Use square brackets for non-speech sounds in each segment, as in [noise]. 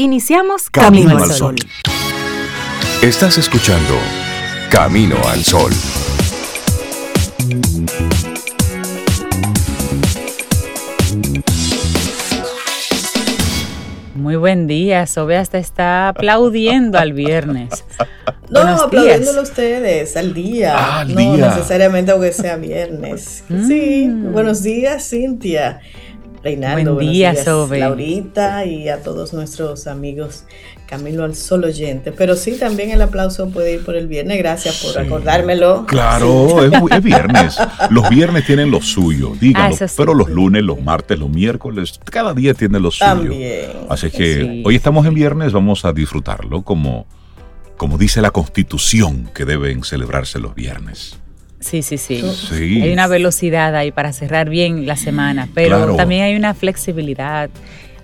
Iniciamos Camino, al Sol. Estás escuchando Camino al Sol. Muy buen día, Sobe hasta está aplaudiendo al viernes. [laughs] No, aplaudiéndolo ustedes al día. no necesariamente aunque sea viernes. Sí, mm. buenos días, Cintia. Reinaldo, buen día, Sobe. Laurita y a todos nuestros amigos Camilo al Sol oyente. Pero sí, también el aplauso puede ir por el viernes. Gracias por acordármelo. Claro, es, viernes. Los viernes tienen lo suyo, [laughs] díganlo. Ah, pero los lunes, los martes, los miércoles, cada día tiene lo suyo. También. Así que hoy estamos en viernes, vamos a disfrutarlo como, como dice la Constitución que deben celebrarse los viernes. Sí, sí, sí, Hay una velocidad ahí para cerrar bien la semana, pero también hay una flexibilidad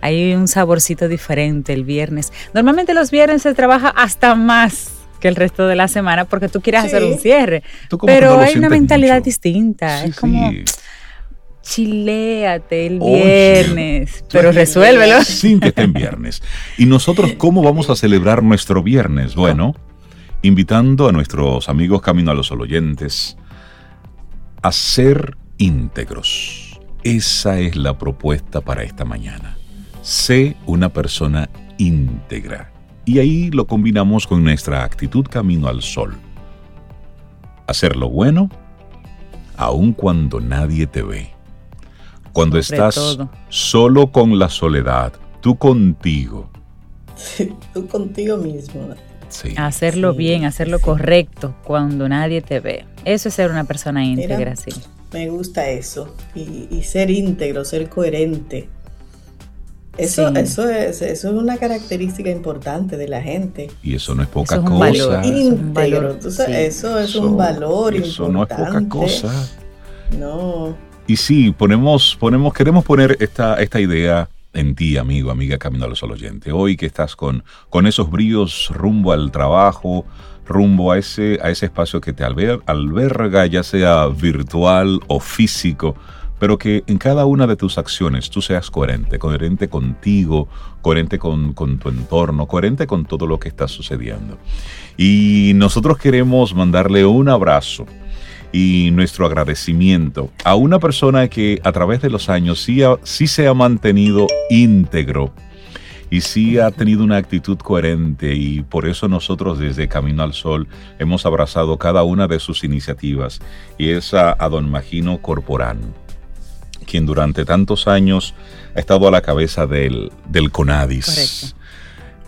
hay un saborcito diferente el viernes. Normalmente los viernes se trabaja hasta más que el resto de la semana porque tú quieres hacer un cierre. Pero hay una mentalidad distinta. es como chiléate el viernes, pero resuélvelo. Sin que esté en viernes. ¿Y nosotros [laughs] cómo vamos a celebrar nuestro viernes? Bueno, invitando a nuestros amigos Camino a los Oyentes a ser íntegros. Esa es la propuesta para esta mañana. Sé una persona íntegra. Y ahí lo combinamos con nuestra actitud camino al sol. Hacer lo bueno, aun cuando nadie te ve. Cuando estás solo con la soledad, tú contigo. [laughs] tú contigo mismo. Hacerlo bien, hacerlo correcto cuando nadie te ve. Eso es ser una persona íntegra, sí. Me gusta eso. y ser íntegro, ser coherente eso, eso, es, eso es una característica importante de la gente. Y eso no es poca cosa. Íntegro. Eso es un valor importante. Eso no es poca cosa. No. Y sí, ponemos, ponemos, queremos poner esta, esta idea en ti, amigo, amiga Camino a los oyente. Hoy que estás con, con esos bríos rumbo al trabajo, rumbo a ese, a ese espacio que te alberga, ya sea virtual o físico pero que en cada una de tus acciones tú seas coherente, coherente contigo, coherente con, tu entorno, coherente con todo lo que está sucediendo. Y nosotros queremos mandarle un abrazo y nuestro agradecimiento a una persona que a través de los años sí, sí se ha mantenido íntegro y sí ha tenido una actitud coherente y por eso nosotros desde Camino al Sol hemos abrazado cada una de sus iniciativas y es a, a don Magino Corporán quien durante tantos años ha estado a la cabeza del, del CONADIS.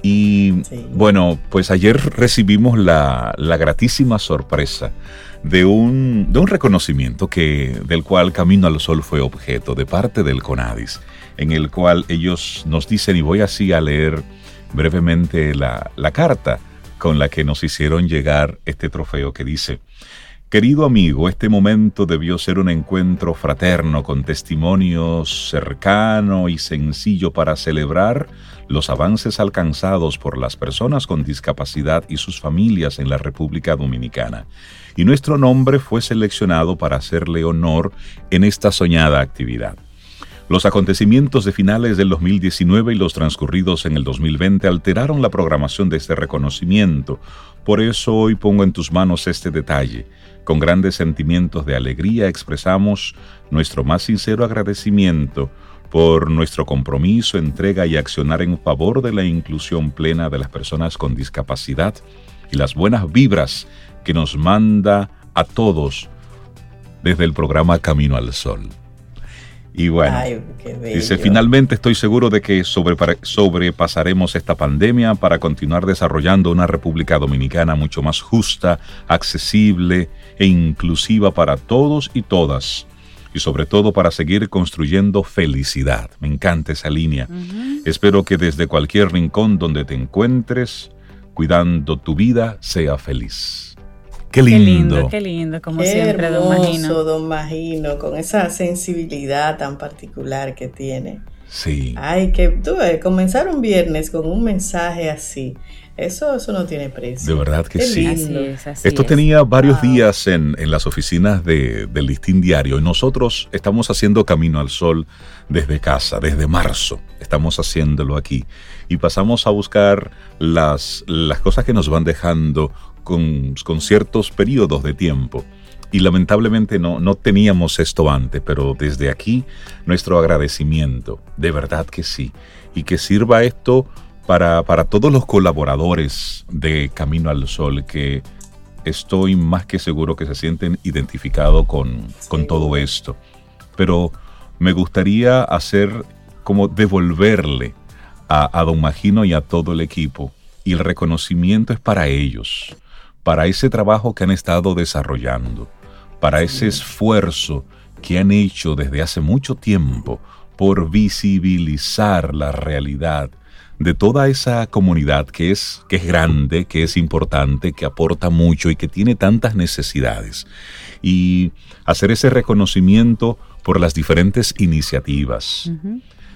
Y bueno, pues ayer recibimos la, gratísima sorpresa de un, reconocimiento que, del cual Camino al Sol fue objeto de parte del CONADIS, en el cual ellos nos dicen, y voy así a leer brevemente la, la carta con la que nos hicieron llegar este trofeo que dice, Querido amigo, este momento debió ser un encuentro fraterno con testimonio cercano y sencillo para celebrar los avances alcanzados por las personas con discapacidad y sus familias en la República Dominicana. Y nuestro nombre fue seleccionado para hacerle honor en esta soñada actividad. Los acontecimientos de finales del 2019 y los transcurridos en el 2020 alteraron la programación de este reconocimiento. Por eso hoy pongo en tus manos este detalle con grandes sentimientos de alegría expresamos nuestro más sincero agradecimiento por nuestro compromiso, entrega y accionar en favor de la inclusión plena de las personas con discapacidad y las buenas vibras que nos manda a todos desde el programa Camino al Sol. Y bueno, dice, finalmente estoy seguro de que sobrepasaremos esta pandemia para continuar desarrollando una República Dominicana mucho más justa, accesible e inclusiva para todos y todas. Y sobre todo para seguir construyendo felicidad. Me encanta esa línea. Espero que desde cualquier rincón donde te encuentres, cuidando tu vida, sea feliz. Qué lindo. Qué lindo, como siempre, don Magino. don Magino, con esa sensibilidad tan particular que tiene. Sí. Ay, que tú comenzar un viernes con un mensaje así. Eso, eso no tiene precio. De verdad que sí. Esto tenía varios días en, las oficinas de, del Listín Diario y nosotros estamos haciendo Camino al Sol desde casa, desde marzo. Estamos haciéndolo aquí. Y pasamos a buscar las, las cosas que nos van dejando con, con ciertos periodos de tiempo y lamentablemente no, no teníamos esto antes, pero desde aquí nuestro agradecimiento, de verdad que sí, y que sirva esto para, todos los colaboradores de Camino al Sol que estoy más que seguro que se sienten identificados con, con todo esto. Pero me gustaría hacer como devolverle a, a Don Magino y a todo el equipo. Y el reconocimiento es para ellos, para ese trabajo que han estado desarrollando, para ese esfuerzo que han hecho desde hace mucho tiempo por visibilizar la realidad de toda esa comunidad que es, que es grande, que es importante, que aporta mucho y que tiene tantas necesidades. Y hacer ese reconocimiento por las diferentes iniciativas.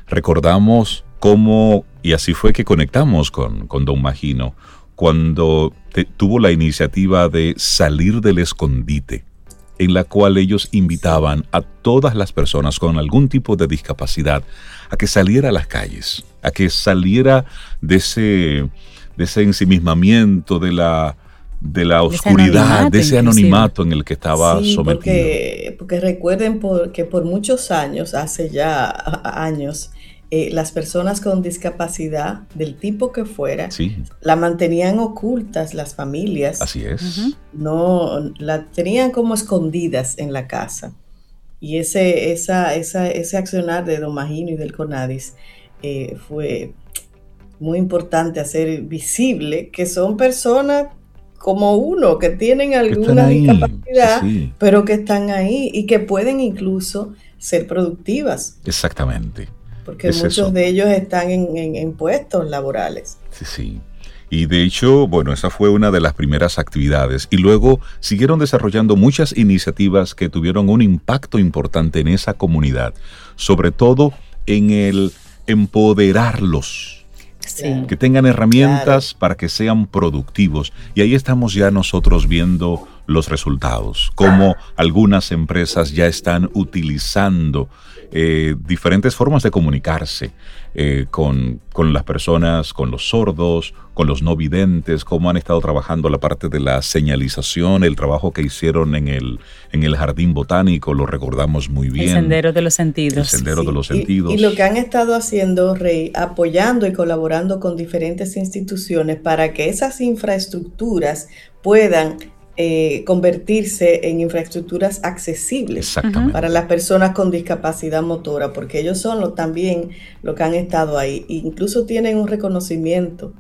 Recordamos cómo, y así fue que conectamos con, con Don Magino, cuando tuvo la iniciativa de salir del escondite en la cual ellos invitaban a todas las personas con algún tipo de discapacidad a que saliera a las calles, a que saliera de ese, de ese ensimismamiento, de la, de la oscuridad, de ese anonimato, en el que estaba sometido. Porque, porque recuerden que por muchos años, hace ya años, eh, las personas con discapacidad del tipo que fuera, la mantenían ocultas las familias. Así es. No, la tenían como escondidas en la casa. Y ese, esa, ese accionar de Don Magino y del CONADIS eh, fue muy importante hacer visible que son personas como uno, que tienen alguna discapacidad, pero que están ahí y que pueden incluso ser productivas. Exactamente. Porque muchos de ellos están en, puestos laborales. Sí, sí. Y de hecho, bueno, esa fue una de las primeras actividades. Y luego siguieron desarrollando muchas iniciativas que tuvieron un impacto importante en esa comunidad, sobre todo en el empoderarlos. Que tengan herramientas para que sean productivos. Y ahí estamos ya nosotros viendo los resultados, cómo algunas empresas ya están utilizando eh, diferentes formas de comunicarse eh, con, las personas, con los sordos, con los no videntes, cómo han estado trabajando la parte de la señalización, el trabajo que hicieron en el, en el jardín botánico, lo recordamos muy bien. El sendero de los sentidos. El sendero de los sentidos. Y, lo que han estado haciendo, Rey, apoyando y colaborando con diferentes instituciones para que esas infraestructuras puedan eh, convertirse en infraestructuras accesibles para las personas con discapacidad motora, porque ellos son lo, también los que han estado ahí. incluso tienen un reconocimiento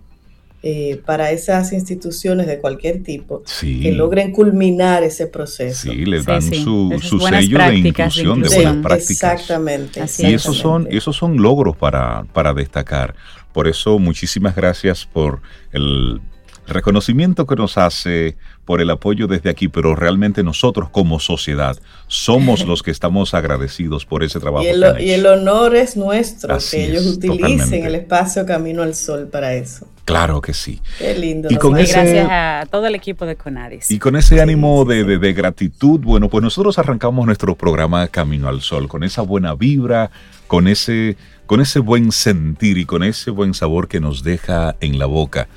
eh, para esas instituciones de cualquier tipo que logren culminar ese proceso. Sí, les dan su, sello de inclusión, de, buenas prácticas. Exactamente. y esos son, esos son logros para, para destacar. Por eso, muchísimas gracias por el reconocimiento que nos hace por el apoyo desde aquí, pero realmente nosotros como sociedad somos los que estamos agradecidos por ese trabajo. Y el, honor es nuestro, que ellos utilicen el espacio Camino al Sol para eso. Claro que sí. Qué lindo. Y con gracias a todo el equipo de Conadis. Y con ese ánimo de, de gratitud, bueno, pues nosotros arrancamos nuestro programa Camino al Sol, con esa buena vibra, con ese, con ese buen sentir y con ese buen sabor que nos deja en la boca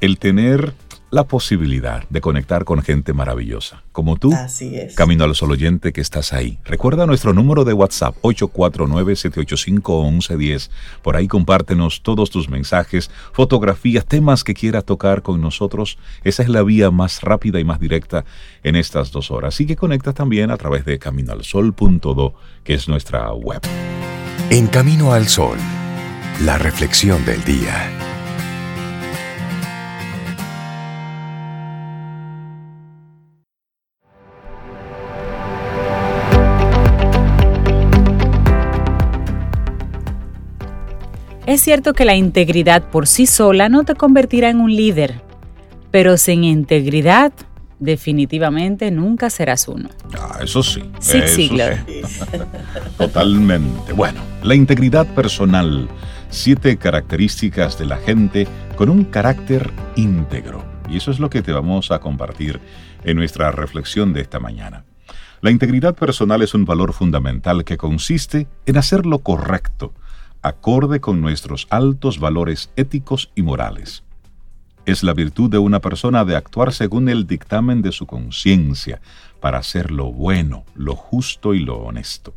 el tener la posibilidad de conectar con gente maravillosa, como tú, Así es. Camino al Sol Oyente que estás ahí. Recuerda nuestro número de WhatsApp 849-785-1110. Por ahí compártenos todos tus mensajes, fotografías, temas que quieras tocar con nosotros. Esa es la vía más rápida y más directa en estas dos horas. Y que conectas también a través de caminoalsol.do, que es nuestra web. En Camino al Sol, la reflexión del día. Es cierto que la integridad por sí sola no te convertirá en un líder, pero sin integridad definitivamente nunca serás uno. Ah, eso sí. Sí, [laughs] Totalmente. Bueno, la integridad personal. Siete características de la gente con un carácter íntegro. Y eso es lo que te vamos a compartir en nuestra reflexión de esta mañana. La integridad personal es un valor fundamental que consiste en hacer lo correcto, acorde con nuestros altos valores éticos y morales. Es la virtud de una persona de actuar según el dictamen de su conciencia para hacer lo bueno, lo justo y lo honesto.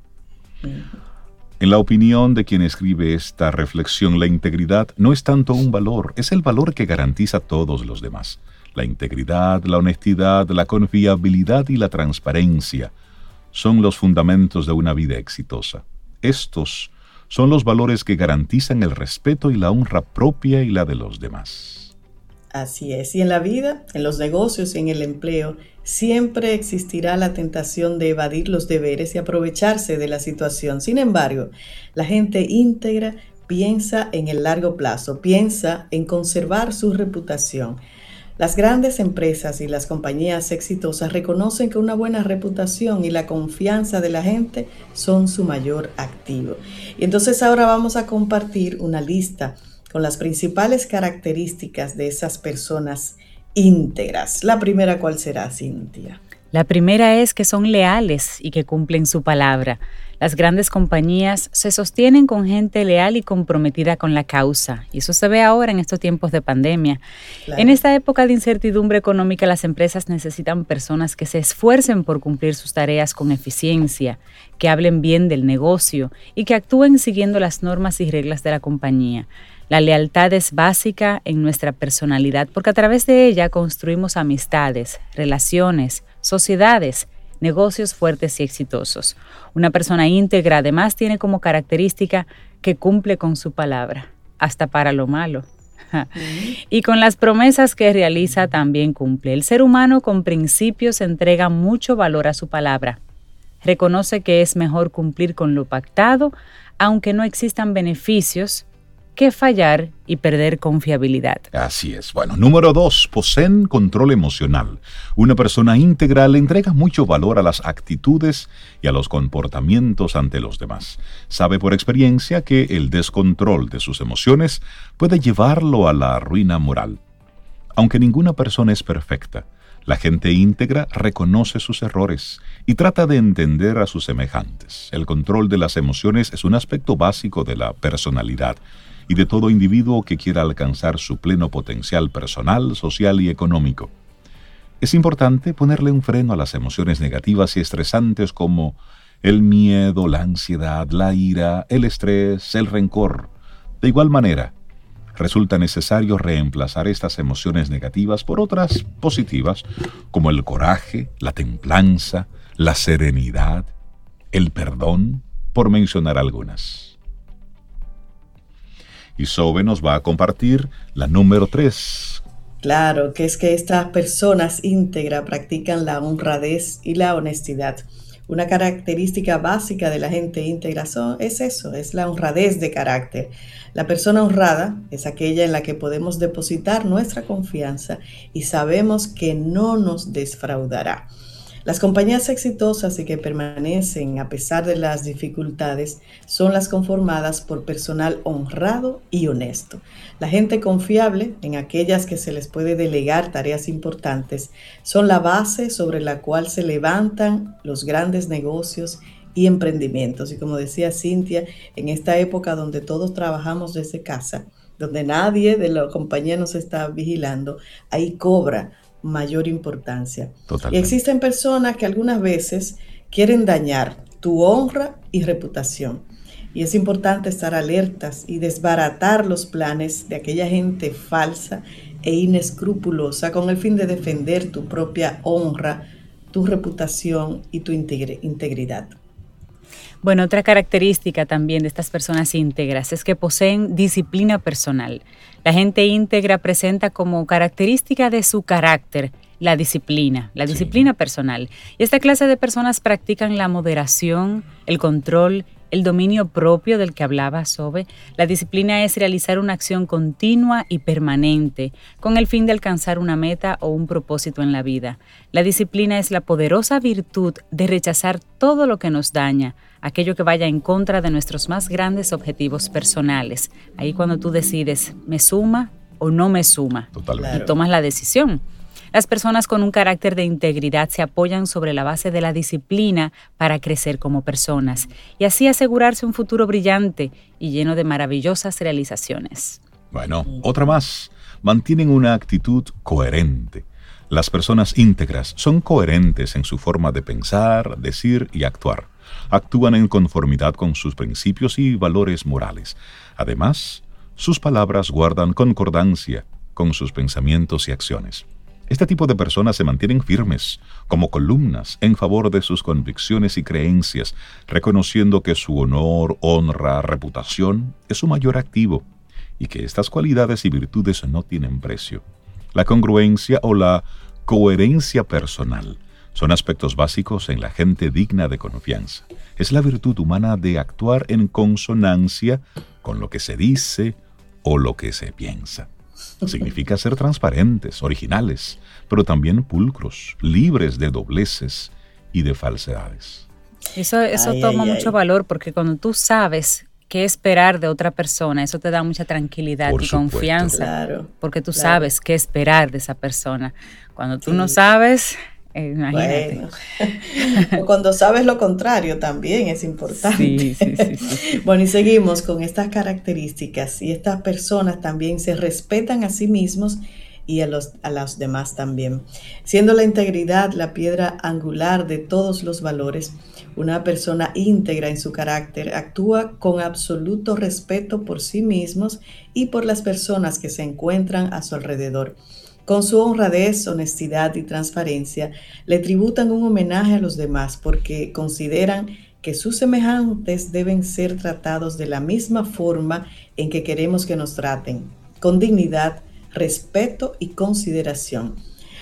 En la opinión de quien escribe esta reflexión, la integridad no es tanto un valor, es el valor que garantiza a todos los demás. La integridad, la honestidad, la confiabilidad y la transparencia son los fundamentos de una vida exitosa. Estos son los valores que garantizan el respeto y la honra propia y la de los demás. Así es, y en la vida, en los negocios y en el empleo, siempre existirá la tentación de evadir los deberes y aprovecharse de la situación. Sin embargo, la gente íntegra piensa en el largo plazo, piensa en conservar su reputación. Las grandes empresas y las compañías exitosas reconocen que una buena reputación y la confianza de la gente son su mayor activo. Y entonces ahora vamos a compartir una lista con las principales características de esas personas íntegras. La primera, ¿cuál será, Cintia? La primera es que son leales y que cumplen su palabra. Las grandes compañías se sostienen con gente leal y comprometida con la causa, y eso se ve ahora en estos tiempos de pandemia. En esta época de incertidumbre económica, las empresas necesitan personas que se esfuercen por cumplir sus tareas con eficiencia, que hablen bien del negocio y que actúen siguiendo las normas y reglas de la compañía. La lealtad es básica en nuestra personalidad porque a través de ella construimos amistades, relaciones, sociedades negocios fuertes y exitosos. Una persona íntegra además tiene como característica que cumple con su palabra, hasta para lo malo. [laughs] y con las promesas que realiza también cumple. El ser humano con principios entrega mucho valor a su palabra. Reconoce que es mejor cumplir con lo pactado, aunque no existan beneficios que fallar y perder confiabilidad. Así es. Bueno, número dos, poseen control emocional. Una persona íntegra le entrega mucho valor a las actitudes y a los comportamientos ante los demás. Sabe por experiencia que el descontrol de sus emociones puede llevarlo a la ruina moral. Aunque ninguna persona es perfecta, la gente íntegra reconoce sus errores y trata de entender a sus semejantes. El control de las emociones es un aspecto básico de la personalidad y de todo individuo que quiera alcanzar su pleno potencial personal, social y económico. Es importante ponerle un freno a las emociones negativas y estresantes como el miedo, la ansiedad, la ira, el estrés, el rencor. De igual manera, resulta necesario reemplazar estas emociones negativas por otras positivas, como el coraje, la templanza, la serenidad, el perdón, por mencionar algunas. Y Sobe nos va a compartir la número 3. Claro, que es que estas personas íntegras practican la honradez y la honestidad. Una característica básica de la gente íntegra es eso, es la honradez de carácter. La persona honrada es aquella en la que podemos depositar nuestra confianza y sabemos que no nos desfraudará. Las compañías exitosas y que permanecen a pesar de las dificultades son las conformadas por personal honrado y honesto. La gente confiable, en aquellas que se les puede delegar tareas importantes, son la base sobre la cual se levantan los grandes negocios y emprendimientos. Y como decía Cintia, en esta época donde todos trabajamos desde casa, donde nadie de la compañía nos está vigilando, ahí cobra mayor importancia. Y existen personas que algunas veces quieren dañar tu honra y reputación. Y es importante estar alertas y desbaratar los planes de aquella gente falsa e inescrupulosa con el fin de defender tu propia honra, tu reputación y tu integridad. Bueno, otra característica también de estas personas íntegras es que poseen disciplina personal. La gente íntegra presenta como característica de su carácter la disciplina, la disciplina personal. Y esta clase de personas practican la moderación, el control el dominio propio del que hablaba Sobe. La disciplina es realizar una acción continua y permanente con el fin de alcanzar una meta o un propósito en la vida. La disciplina es la poderosa virtud de rechazar todo lo que nos daña, aquello que vaya en contra de nuestros más grandes objetivos personales. Ahí cuando tú decides, ¿me suma o no me suma? Totalmente. Y tomas la decisión. Las personas con un carácter de integridad se apoyan sobre la base de la disciplina para crecer como personas y así asegurarse un futuro brillante y lleno de maravillosas realizaciones. Bueno, otra más. Mantienen una actitud coherente. Las personas íntegras son coherentes en su forma de pensar, decir y actuar. Actúan en conformidad con sus principios y valores morales. Además, sus palabras guardan concordancia con sus pensamientos y acciones. Este tipo de personas se mantienen firmes, como columnas, en favor de sus convicciones y creencias, reconociendo que su honor, honra, reputación es su mayor activo y que estas cualidades y virtudes no tienen precio. La congruencia o la coherencia personal son aspectos básicos en la gente digna de confianza. Es la virtud humana de actuar en consonancia con lo que se dice o lo que se piensa. Significa ser transparentes, originales, pero también pulcros, libres de dobleces y de falsedades. Eso, eso toma mucho valor porque cuando tú sabes qué esperar de otra persona, eso te da mucha tranquilidad y confianza, porque tú sabes qué esperar de esa persona. Cuando tú no sabes, bueno. [laughs] o cuando sabes lo contrario también es importante. [laughs] bueno, y seguimos con estas características y estas personas también se respetan a sí mismos y a los, a los demás también. Siendo la integridad la piedra angular de todos los valores, una persona íntegra en su carácter actúa con absoluto respeto por sí mismos y por las personas que se encuentran a su alrededor. Con su honradez, honestidad y transparencia, le tributan un homenaje a los demás porque consideran que sus semejantes deben ser tratados de la misma forma en que queremos que nos traten, con dignidad, respeto y consideración.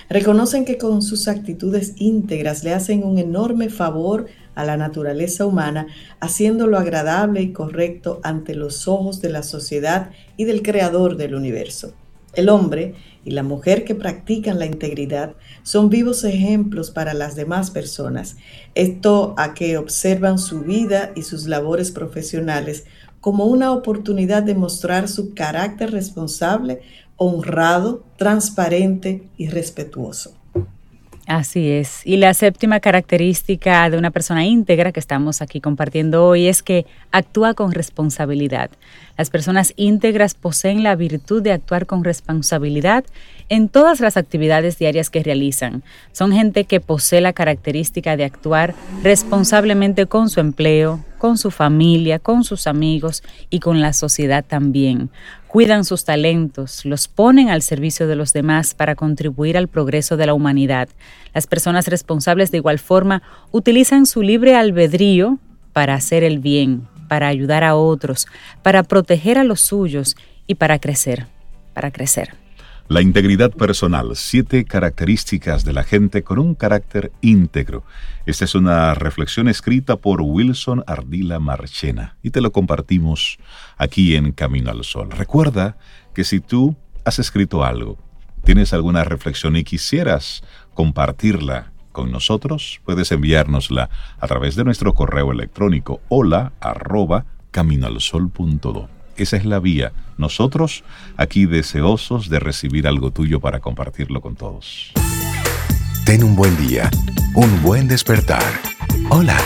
Reconocen que con sus actitudes íntegras le hacen un enorme favor a la naturaleza humana, haciéndolo agradable y correcto ante los ojos de la sociedad y del Creador del universo. El hombre y la mujer que practican la integridad son vivos ejemplos para las demás personas. Esto a que observan su vida y sus labores profesionales como una oportunidad de mostrar su carácter responsable, honrado, transparente y respetuoso. Así es. Y la séptima característica de una persona íntegra que estamos aquí compartiendo hoy es que actúa con responsabilidad. Las personas íntegras poseen la virtud de actuar con responsabilidad en todas las actividades diarias que realizan. Son gente que posee la característica de actuar responsablemente con su empleo, con su familia, con sus amigos y con la sociedad también cuidan sus talentos, los ponen al servicio de los demás para contribuir al progreso de la humanidad. Las personas responsables de igual forma utilizan su libre albedrío para hacer el bien, para ayudar a otros, para proteger a los suyos y para crecer, para crecer. La integridad personal, siete características de la gente con un carácter íntegro. Esta es una reflexión escrita por Wilson Ardila Marchena y te lo compartimos aquí en Camino al Sol. Recuerda que si tú has escrito algo, tienes alguna reflexión y quisieras compartirla con nosotros, puedes enviárnosla a través de nuestro correo electrónico hola arroba. Esa es la vía. Nosotros aquí deseosos de recibir algo tuyo para compartirlo con todos. Ten un buen día, un buen despertar. Hola.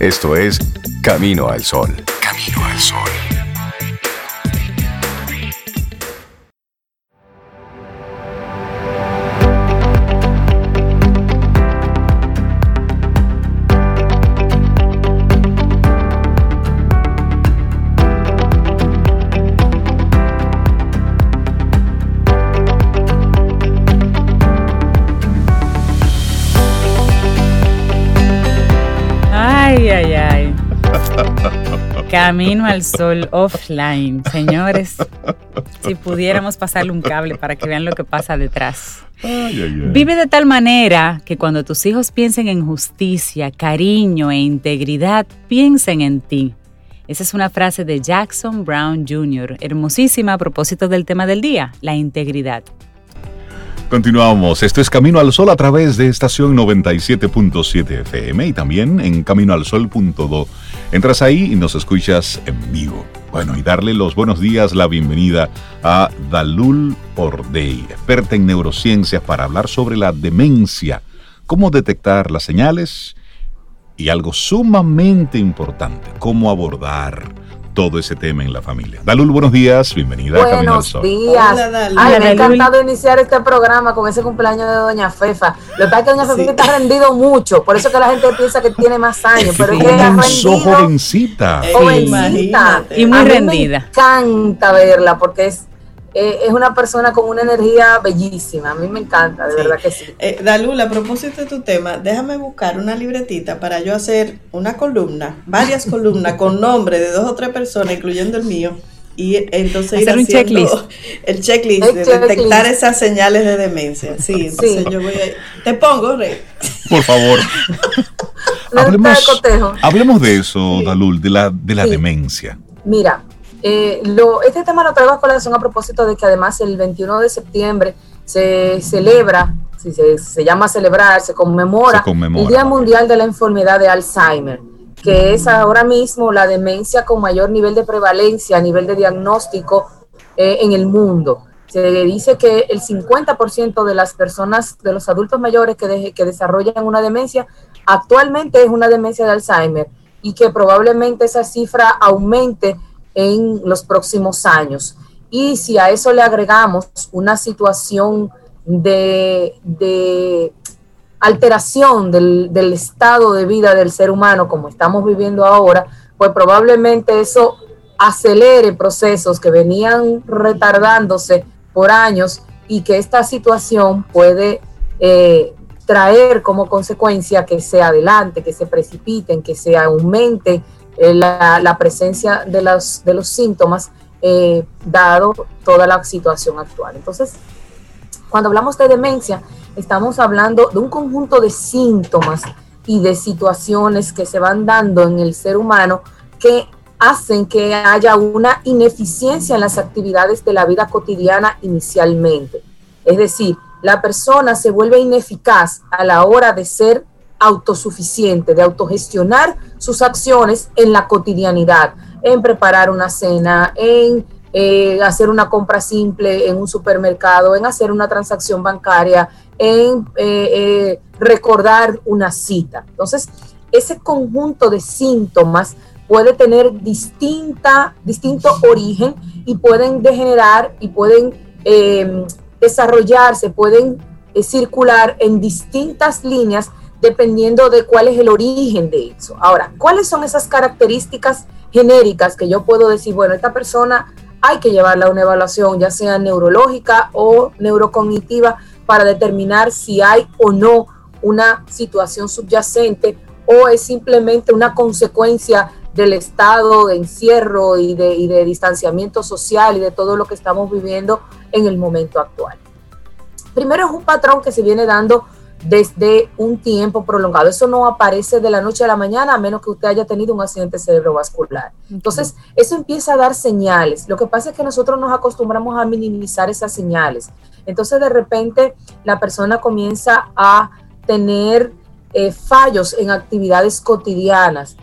Esto es Camino al Sol. Camino al Sol. Camino al sol offline. Señores, si pudiéramos pasarle un cable para que vean lo que pasa detrás. Vive de tal manera que cuando tus hijos piensen en justicia, cariño e integridad, piensen en ti. Esa es una frase de Jackson Brown Jr., hermosísima a propósito del tema del día, la integridad. Continuamos. Esto es Camino al Sol a través de estación 97.7 FM y también en caminoalsol.do. Entras ahí y nos escuchas en vivo. Bueno, y darle los buenos días, la bienvenida a Dalul Ordey, experta en neurociencias para hablar sobre la demencia, cómo detectar las señales y algo sumamente importante, cómo abordar todo ese tema en la familia. Dalul, buenos días, bienvenida buenos a Camino al Sol. días. Hola, Ay, me ha encantado iniciar este programa con ese cumpleaños de Doña Fefa. Lo que pasa es que Doña Fefa está rendido mucho, por eso que la gente piensa que tiene más años, pero ella es rendido. jovencita. Jovencita. Y muy rendida. Me encanta verla porque es eh, es una persona con una energía bellísima. A mí me encanta, de verdad que sí. Eh, Dalul, a propósito de tu tema, déjame buscar una libretita para yo hacer una columna, varias columnas [laughs] con nombre de dos o tres personas, incluyendo el mío. Y entonces hacer un [laughs] checklist. El checklist de detectar esas señales de demencia. Sí, entonces yo voy a. Te pongo, Rey. Por favor. hablemos, hablemos de eso, Dalul, de la, de la demencia. Mira, eh, lo, este tema lo traigo a colación a propósito de que además el 21 de septiembre se celebra, si se, llama celebrar, se conmemora, el Día Mundial de la Enfermedad de Alzheimer, que es ahora mismo la demencia con mayor nivel de prevalencia a nivel de diagnóstico eh, en el mundo. Se dice que el 50% de las personas, de los adultos mayores que, que desarrollan una demencia, actualmente es una demencia de Alzheimer y que probablemente esa cifra aumente en los próximos años. Y si a eso le agregamos una situación de, alteración del, del, estado de vida del ser humano como estamos viviendo ahora, pues probablemente eso acelere procesos que venían retardándose por años y que esta situación puede eh, traer como consecuencia que se adelante, que se precipiten, que se aumente eh, la, presencia de los, síntomas eh, dado toda la situación actual. Entonces, cuando hablamos de demencia, estamos hablando de un conjunto de síntomas y de situaciones que se van dando en el ser humano que hacen que haya una ineficiencia en las actividades de la vida cotidiana inicialmente. Es decir, la persona se vuelve ineficaz a la hora de ser autosuficiente, de autogestionar sus acciones en la cotidianidad, en preparar una cena, en eh, hacer una compra simple en un supermercado, en hacer una transacción bancaria, en eh, eh, recordar una cita. Entonces, ese conjunto de síntomas puede tener distinta, distinto origen y pueden degenerar y pueden desarrollarse, pueden circular en distintas líneas dependiendo de cuál es el origen de eso. Ahora, ¿cuáles son esas características genéricas que yo puedo decir, bueno, esta persona hay que llevarla a una evaluación, ya sea neurológica o neurocognitiva, para determinar si hay o no una situación subyacente o es simplemente una consecuencia del estado de encierro y de, y de distanciamiento social y de todo lo que estamos viviendo en el momento actual. Primero es un patrón que se viene dando desde un tiempo prolongado. Eso no aparece de la noche a la mañana a menos que usted haya tenido un accidente cerebrovascular. Entonces, eso empieza a dar señales. Lo que pasa es que nosotros nos acostumbramos a minimizar esas señales. Entonces, de repente, la persona comienza a tener eh, fallos en actividades cotidianas.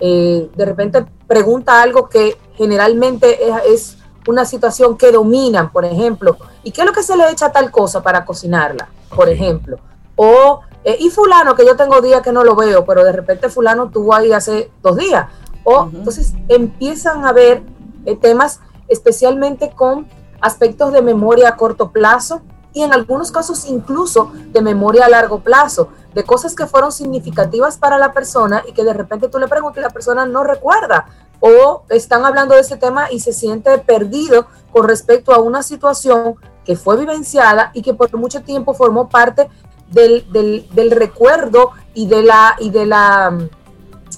Eh, de repente pregunta algo que generalmente es, una situación que dominan, por ejemplo, ¿y qué es lo que se le echa a tal cosa para cocinarla? Por ejemplo o, eh, y fulano, que yo tengo días que no lo veo, pero de repente fulano estuvo ahí hace dos días. O entonces empiezan a ver eh, temas especialmente con aspectos de memoria a corto plazo y en algunos casos incluso de memoria a largo plazo, de cosas que fueron significativas para la persona y que de repente tú le preguntas y la persona no recuerda o están hablando de ese tema y se siente perdido con respecto a una situación que fue vivenciada y que por mucho tiempo formó parte del, recuerdo y de, la, y, de la,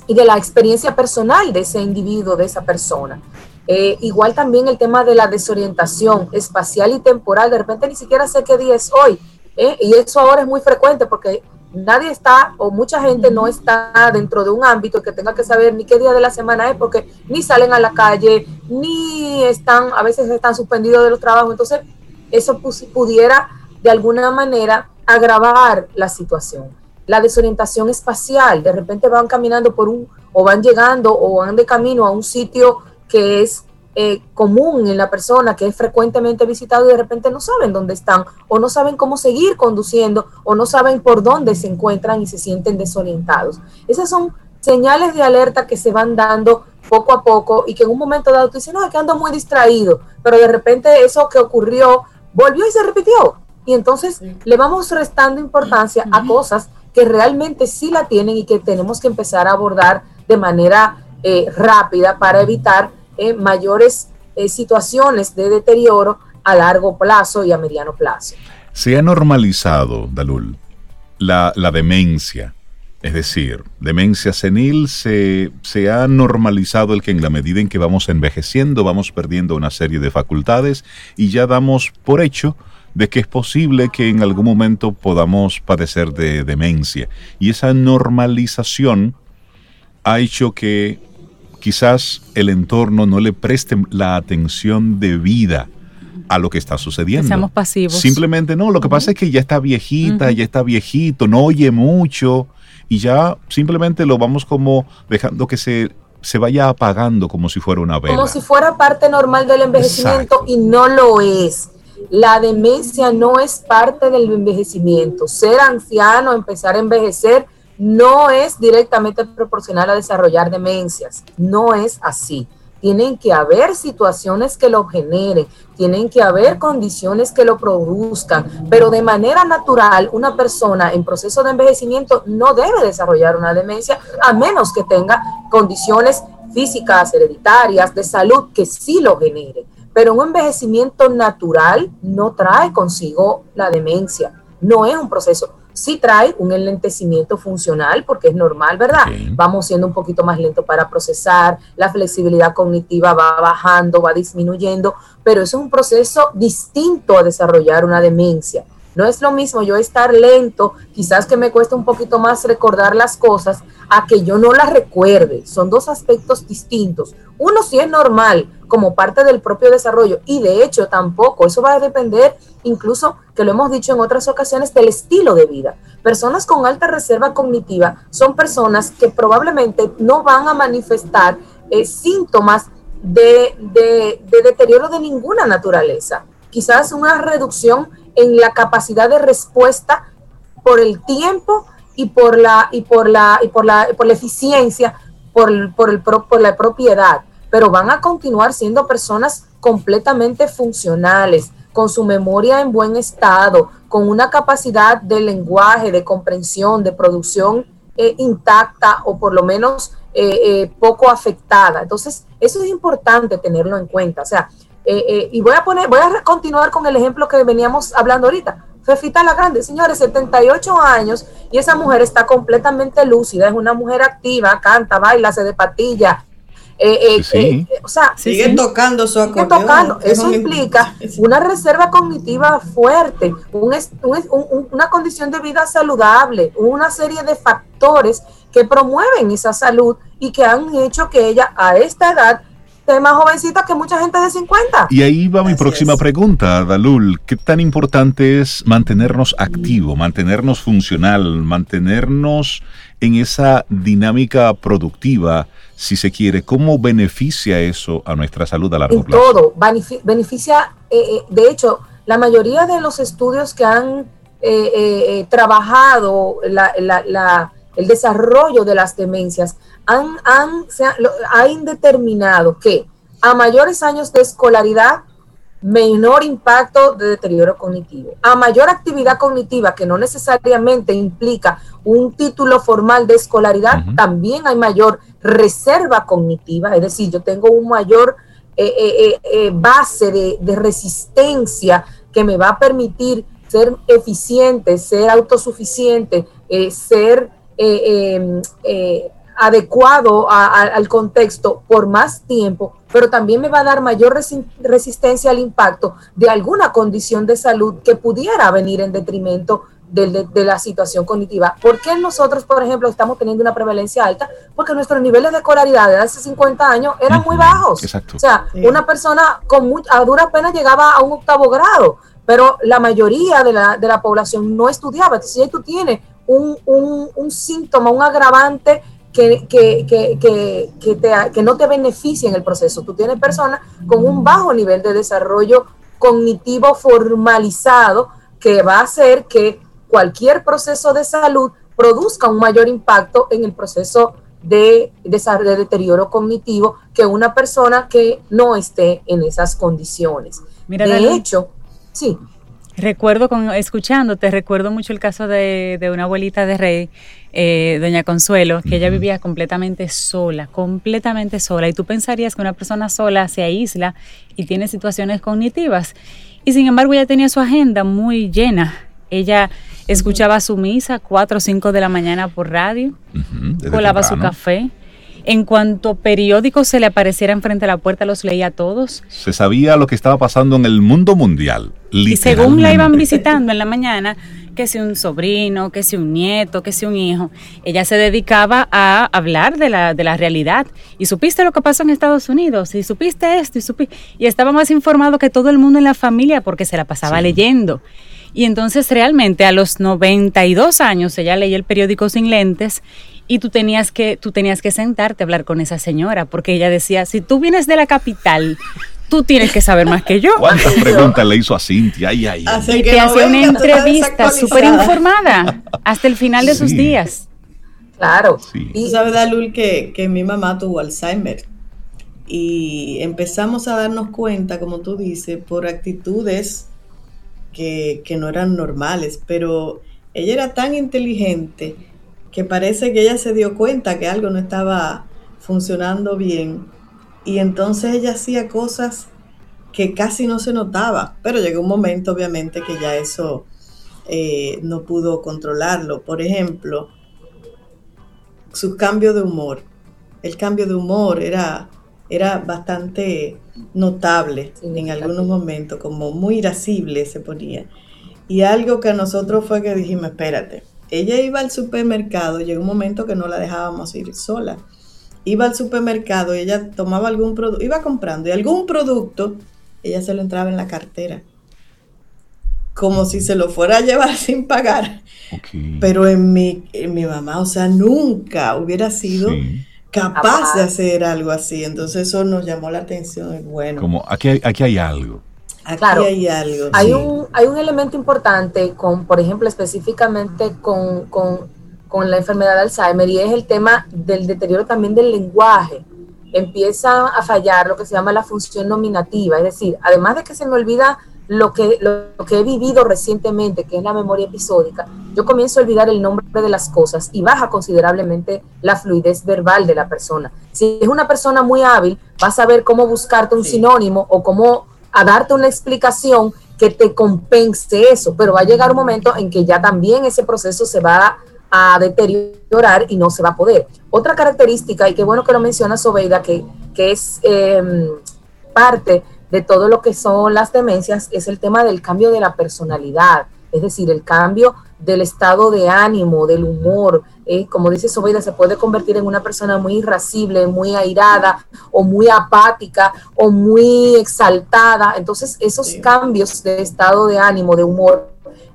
y de la experiencia personal de ese individuo, de esa persona. Eh, igual también el tema de la desorientación espacial y temporal, de repente ni siquiera sé qué día es hoy, ¿eh? y eso ahora es muy frecuente porque nadie está o mucha gente no está dentro de un ámbito que tenga que saber ni qué día de la semana es porque ni salen a la calle, ni están, a veces están suspendidos de los trabajos. Entonces, eso pudiera de alguna manera agravar la situación. La desorientación espacial, de repente van caminando por un, o van llegando o van de camino a un sitio que es eh, común en la persona, que es frecuentemente visitado y de repente no saben dónde están o no saben cómo seguir conduciendo o no saben por dónde se encuentran y se sienten desorientados. Esas son señales de alerta que se van dando poco a poco y que en un momento dado tú dices, no, es que ando muy distraído, pero de repente eso que ocurrió volvió y se repitió. Y entonces le vamos restando importancia a cosas que realmente sí la tienen y que tenemos que empezar a abordar de manera eh, rápida para evitar eh, mayores eh, situaciones de deterioro a largo plazo y a mediano plazo. Se ha normalizado, Dalul, la, demencia. Es decir, demencia senil se, se, ha normalizado el que en la medida en que vamos envejeciendo vamos perdiendo una serie de facultades y ya damos por hecho de que es posible que en algún momento podamos padecer de demencia. Y esa normalización ha hecho que quizás el entorno no le preste la atención debida a lo que está sucediendo. Estamos pasivos. Simplemente no, lo que pasa es que ya está viejita, ya está viejito, no oye mucho y ya simplemente lo vamos como dejando que se, se vaya apagando como si fuera una vela. Como si fuera parte normal del envejecimiento y no lo es. La demencia no es parte del envejecimiento. Ser anciano, empezar a envejecer, no es directamente proporcional a desarrollar demencias, no es así. Tienen que haber situaciones que lo generen, tienen que haber condiciones que lo produzcan, pero de manera natural una persona en proceso de envejecimiento no debe desarrollar una demencia a menos que tenga condiciones físicas, hereditarias, de salud que sí lo generen. Pero un envejecimiento natural no trae consigo la demencia, no es un proceso sí trae un enlentecimiento funcional, porque es normal, ¿verdad? Vamos siendo un poquito más lento para procesar, la flexibilidad cognitiva va bajando, va disminuyendo, pero eso es un proceso distinto a desarrollar una demencia. No es lo mismo yo estar lento, quizás que me cueste un poquito más recordar las cosas, a que yo no las recuerde. Son dos aspectos distintos. Uno sí es normal como parte del propio desarrollo y de hecho tampoco. Eso va a depender incluso, que lo hemos dicho en otras ocasiones, del estilo de vida. Personas con alta reserva cognitiva son personas que probablemente no van a manifestar eh, síntomas de deterioro de ninguna naturaleza. Quizás una reducción en la capacidad de respuesta por el tiempo y por la y por la y por la por la eficiencia por, por el por la propiedad. Pero van a continuar siendo personas completamente funcionales con su memoria en buen estado con una capacidad de lenguaje de comprensión de producción eh, intacta o por lo menos eh, eh, poco afectada. Entonces eso es importante tenerlo en cuenta. O sea y voy a poner voy a continuar con el ejemplo que veníamos hablando ahorita Fefita la Grande, señores, 78 años y esa mujer está completamente lúcida, es una mujer activa, canta, baila, se de patilla. Eh, eh, eh, o sea, sigue tocando su acordeón. Tocando. Eso implica una reserva cognitiva fuerte, una condición de vida saludable, una serie de factores que promueven esa salud y que han hecho que ella a esta edad más jovencita que mucha gente de 50. Y ahí va mi próxima pregunta, Dalul. ¿Qué tan importante es mantenernos activo, mantenernos funcional, mantenernos en esa dinámica productiva, si se quiere? ¿Cómo beneficia eso a nuestra salud a largo plazo? Todo, beneficia, eh, eh, de hecho, la mayoría de los estudios que han eh, trabajado el desarrollo de las demencias han, han, determinado que a mayores años de escolaridad, menor impacto de deterioro cognitivo. A mayor actividad cognitiva, que no necesariamente implica un título formal de escolaridad, también hay mayor reserva cognitiva, es decir, yo tengo un mayor eh, eh, eh, base de, de, resistencia que me va a permitir ser eficiente, ser autosuficiente, ser em, adecuado al contexto por más tiempo, pero también me va a dar mayor resistencia al impacto de alguna condición de salud que pudiera venir en detrimento de, la situación cognitiva. ¿Por qué nosotros, por ejemplo, estamos teniendo una prevalencia alta? Porque nuestros niveles de escolaridad de hace 50 años eran muy bajos. Exacto. O sea, una persona con a duras penas llegaba a un octavo grado, pero la mayoría de la, de la población no estudiaba. Entonces, si tú tienes un, un, un síntoma, un agravante que, que, que, que, te, que no te beneficia en el proceso. Tú tienes personas con un bajo nivel de desarrollo cognitivo formalizado que va a hacer que cualquier proceso de salud produzca un mayor impacto en el proceso de, de, deterioro cognitivo que una persona que no esté en esas condiciones. Mira, de hecho, sí. Recuerdo, con, escuchándote, recuerdo mucho el caso de, una abuelita de Rey, eh, doña Consuelo, que ella vivía completamente sola, completamente sola. Y tú pensarías que una persona sola se aísla y tiene situaciones cognitivas. Y sin embargo, ella tenía su agenda muy llena. Ella escuchaba su misa 4 o 5 de la mañana por radio, colaba su café. En cuanto periódicos se le aparecieran frente a la puerta, los leía todos. Se sabía lo que estaba pasando en el mundo mundial. Y según la iban visitando en la mañana, que si un sobrino, que si un nieto, que si un hijo, ella se dedicaba a hablar de la, de la realidad. Y supiste lo que pasó en Estados Unidos, y supiste esto, y supiste. Y estaba más informado que todo el mundo en la familia porque se la pasaba leyendo. Y entonces realmente a los 92 años ella leía el periódico sin lentes y tú tenías que tú tenías que sentarte a hablar con esa señora porque ella decía, si tú vienes de la capital, tú tienes que saber más que yo. ¿Cuántas preguntas le hizo a Cintia? Ay, ay, Y te hacía una entrevista súper informada hasta el final de sus días. Claro. Y sabes, Dalul, que, que mi mamá tuvo Alzheimer y empezamos a darnos cuenta, como tú dices, por actitudes que, no eran normales, pero ella era tan inteligente que parece que ella se dio cuenta que algo no estaba funcionando bien y entonces ella hacía cosas que casi no se notaba, pero llegó un momento obviamente que ya eso eh, no pudo controlarlo. Por ejemplo, su cambio de humor. El cambio de humor era era bastante notable en algunos momentos, como muy irascible se ponía. Y algo que a nosotros fue que dijimos, espérate, ella iba al supermercado, llegó un momento que no la dejábamos ir sola. Iba al supermercado y ella tomaba algún producto, iba comprando y algún producto, ella se lo entraba en la cartera. Como si se lo fuera a llevar [laughs] sin pagar. Pero en mi, en mi mamá, o sea, nunca hubiera sido capaz de hacer algo así. Entonces eso nos llamó la atención. Bueno. Como aquí hay, aquí hay algo. Aquí hay algo. Hay, un, hay un elemento importante con, por ejemplo, específicamente con, con, con la enfermedad de Alzheimer y es el tema del deterioro también del lenguaje. Empieza a fallar lo que se llama la función nominativa, es decir, además de que se me olvida lo que, lo que he vivido recientemente, que es la memoria episódica, yo comienzo a olvidar el nombre de las cosas y baja considerablemente la fluidez verbal de la persona. Si es una persona muy hábil, vas a ver cómo buscarte un sinónimo o cómo a darte una explicación que te compense eso, pero va a llegar un momento en que ya también ese proceso se va a deteriorar y no se va a poder. Otra característica, y qué bueno que lo menciona Sobeida, que, que es eh, parte de todo lo que son las demencias es el tema del cambio de la personalidad, es decir, el cambio del estado de ánimo, del humor. Eh, como dice Sobeida, se puede convertir en una persona muy irascible, muy airada o muy apática o muy exaltada. Entonces, esos cambios de estado de ánimo, de humor,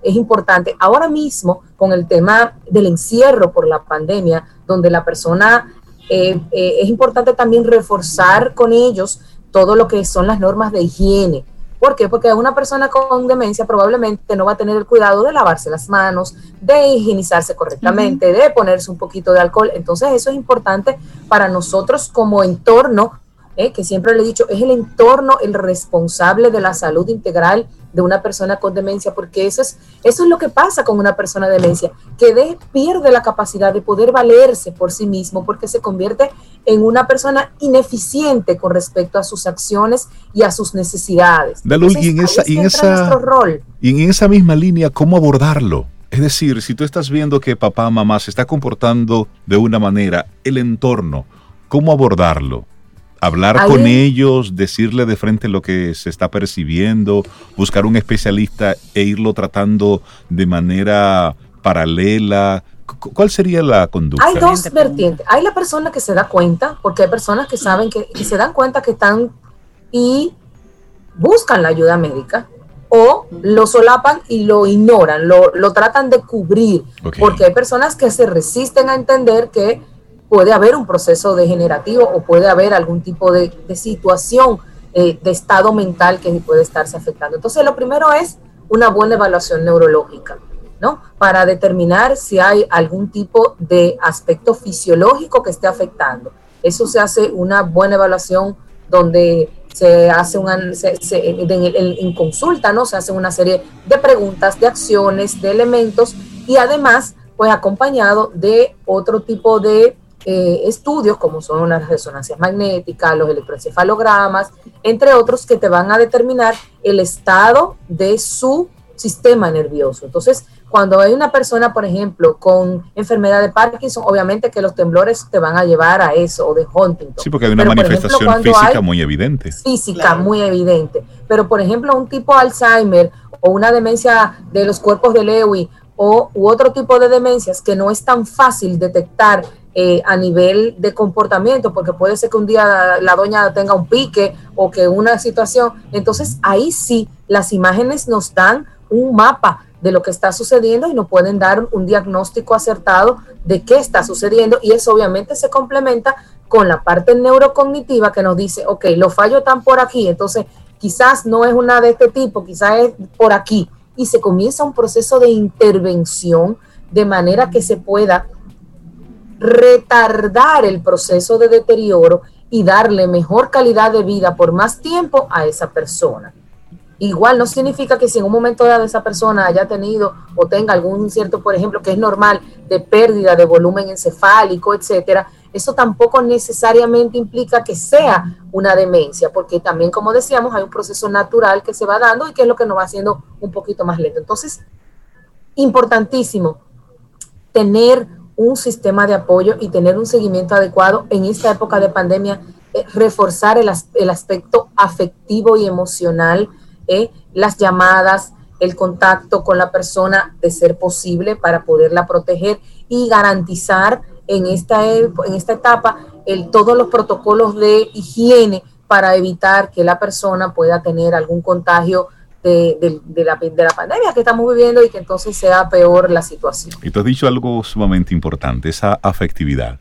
es importante. Ahora mismo, con el tema del encierro por la pandemia, donde la persona eh, eh, es importante también reforzar con ellos todo lo que son las normas de higiene. ¿Por qué? Porque una persona con demencia probablemente no va a tener el cuidado de lavarse las manos, de higienizarse correctamente, de ponerse un poquito de alcohol. Entonces eso es importante para nosotros como entorno, ¿eh? que siempre le he dicho, es el entorno el responsable de la salud integral de una persona con demencia, porque eso es, eso es lo que pasa con una persona de demencia, que pierde la capacidad de poder valerse por sí mismo, porque se convierte en una persona ineficiente con respecto a sus acciones y a sus necesidades. y en esa, y en esa, rol. y en esa misma línea, ¿cómo abordarlo? Es decir, si tú estás viendo que papá, mamá se está comportando de una manera, el entorno, ¿cómo abordarlo? Hablar con ellos, decirle de frente lo que se está percibiendo, buscar un especialista e irlo tratando de manera paralela. ¿Cuál sería la conducta? Hay dos vertientes. Hay la persona que se da cuenta, porque hay personas que saben que, se dan cuenta que están y buscan la ayuda médica o lo solapan y lo ignoran, lo, tratan de cubrir, porque hay personas que se resisten a entender que puede haber un proceso degenerativo o puede haber algún tipo de, situación eh, de estado mental que puede estarse afectando. Entonces, lo primero es una buena evaluación neurológica, ¿no? Para determinar si hay algún tipo de aspecto fisiológico que esté afectando. Eso se hace una buena evaluación donde se hace una, en, consulta, ¿no? Se hace una serie de preguntas, de acciones, de elementos y además, pues acompañado de otro tipo de eh, estudios como son las resonancias magnéticas, los electroencefalogramas, entre otros que te van a determinar el estado de su sistema nervioso. Entonces, cuando hay una persona, por ejemplo, con enfermedad de Parkinson, obviamente que los temblores te van a llevar a eso, o de Huntington. Sí, porque hay una manifestación física muy evidente. Física muy evidente. Pero, por ejemplo, un tipo Alzheimer o una demencia de los cuerpos de Lewy o u otro tipo de demencias que no es tan fácil detectar eh, a nivel de comportamiento, porque puede ser que un día la, doña tenga un pique o que una situación, entonces ahí sí las imágenes nos dan un mapa de lo que está sucediendo y nos pueden dar un diagnóstico acertado de qué está sucediendo. Y eso obviamente se complementa con la parte neurocognitiva que nos dice, ok, los fallos están por aquí, entonces quizás no es una de este tipo, quizás es por aquí. Y se comienza un proceso de intervención de manera que se pueda retardar el proceso de deterioro y darle mejor calidad de vida por más tiempo a esa persona. Igual no significa que si en un momento dado esa persona haya tenido o tenga algún cierto, por ejemplo, que es normal, de pérdida de volumen encefálico, etcétera, eso tampoco necesariamente implica que sea una demencia, porque también, como decíamos, hay un proceso natural que se va dando y que es lo que nos va haciendo un poquito más lento. Entonces, importantísimo tener un sistema de apoyo y tener un seguimiento adecuado en esta época de pandemia, eh, reforzar el, aspecto afectivo y emocional, eh, las llamadas, el contacto con la persona de ser posible para poderla proteger y garantizar en esta, en esta etapa el, todos los protocolos de higiene para evitar que la persona pueda tener algún contagio de, la, de, la, pandemia que estamos viviendo y que entonces sea peor la situación. Y tú has dicho algo sumamente importante, esa afectividad.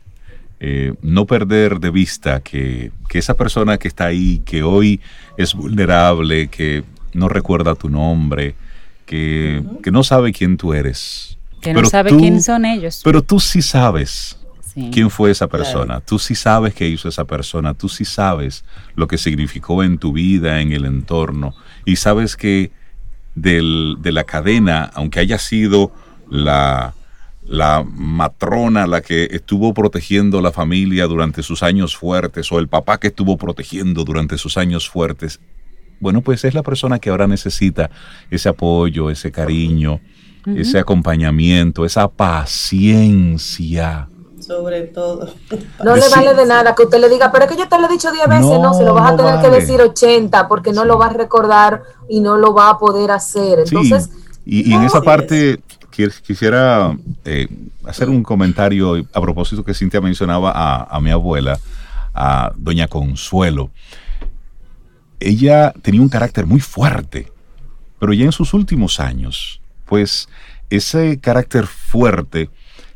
Eh, no perder de vista que, esa persona que está ahí, que hoy es vulnerable, que no recuerda tu nombre, que, no sabe quién tú eres. Que no sabe quién son ellos. Pero tú sí sabes quién fue esa persona. Tú sí sabes qué hizo esa persona. Tú sí sabes lo que significó en tu vida, en el entorno y sabes que de la cadena, aunque haya sido la, la matrona la que estuvo protegiendo la familia durante sus años fuertes o el papá que estuvo protegiendo durante sus años fuertes, bueno, pues es la persona que ahora necesita ese apoyo, ese cariño, ese acompañamiento, esa paciencia sobre todo. No le vale de nada que usted le diga, pero es que yo te lo he dicho 10 veces, no, se lo vas a tener que decir 80 porque no lo va a recordar y no lo va a poder hacer. Entonces, y, en esa parte quisiera eh, hacer un comentario a propósito que Cintia mencionaba a, a mi abuela, a doña Consuelo. Ella tenía un carácter muy fuerte, pero ya en sus últimos años, pues ese carácter fuerte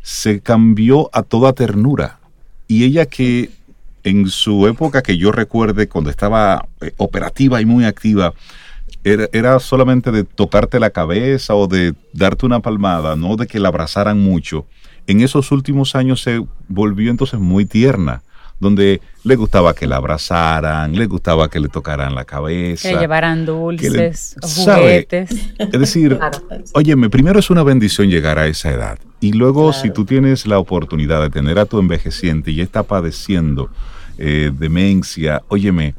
se cambió a toda ternura. Y ella que en su época que yo recuerde, cuando estaba eh, operativa y muy activa, era, solamente de tocarte la cabeza o de darte una palmada, no de que la abrazaran mucho. En esos últimos años se volvió entonces muy tierna donde le gustaba que la abrazaran, le gustaba que le tocaran la cabeza. Que le llevaran dulces, juguetes. Es decir, [laughs] óyeme, primero es una bendición llegar a esa edad. Y luego, si tú tienes la oportunidad de tener a tu envejeciente y está padeciendo eh, demencia, óyeme,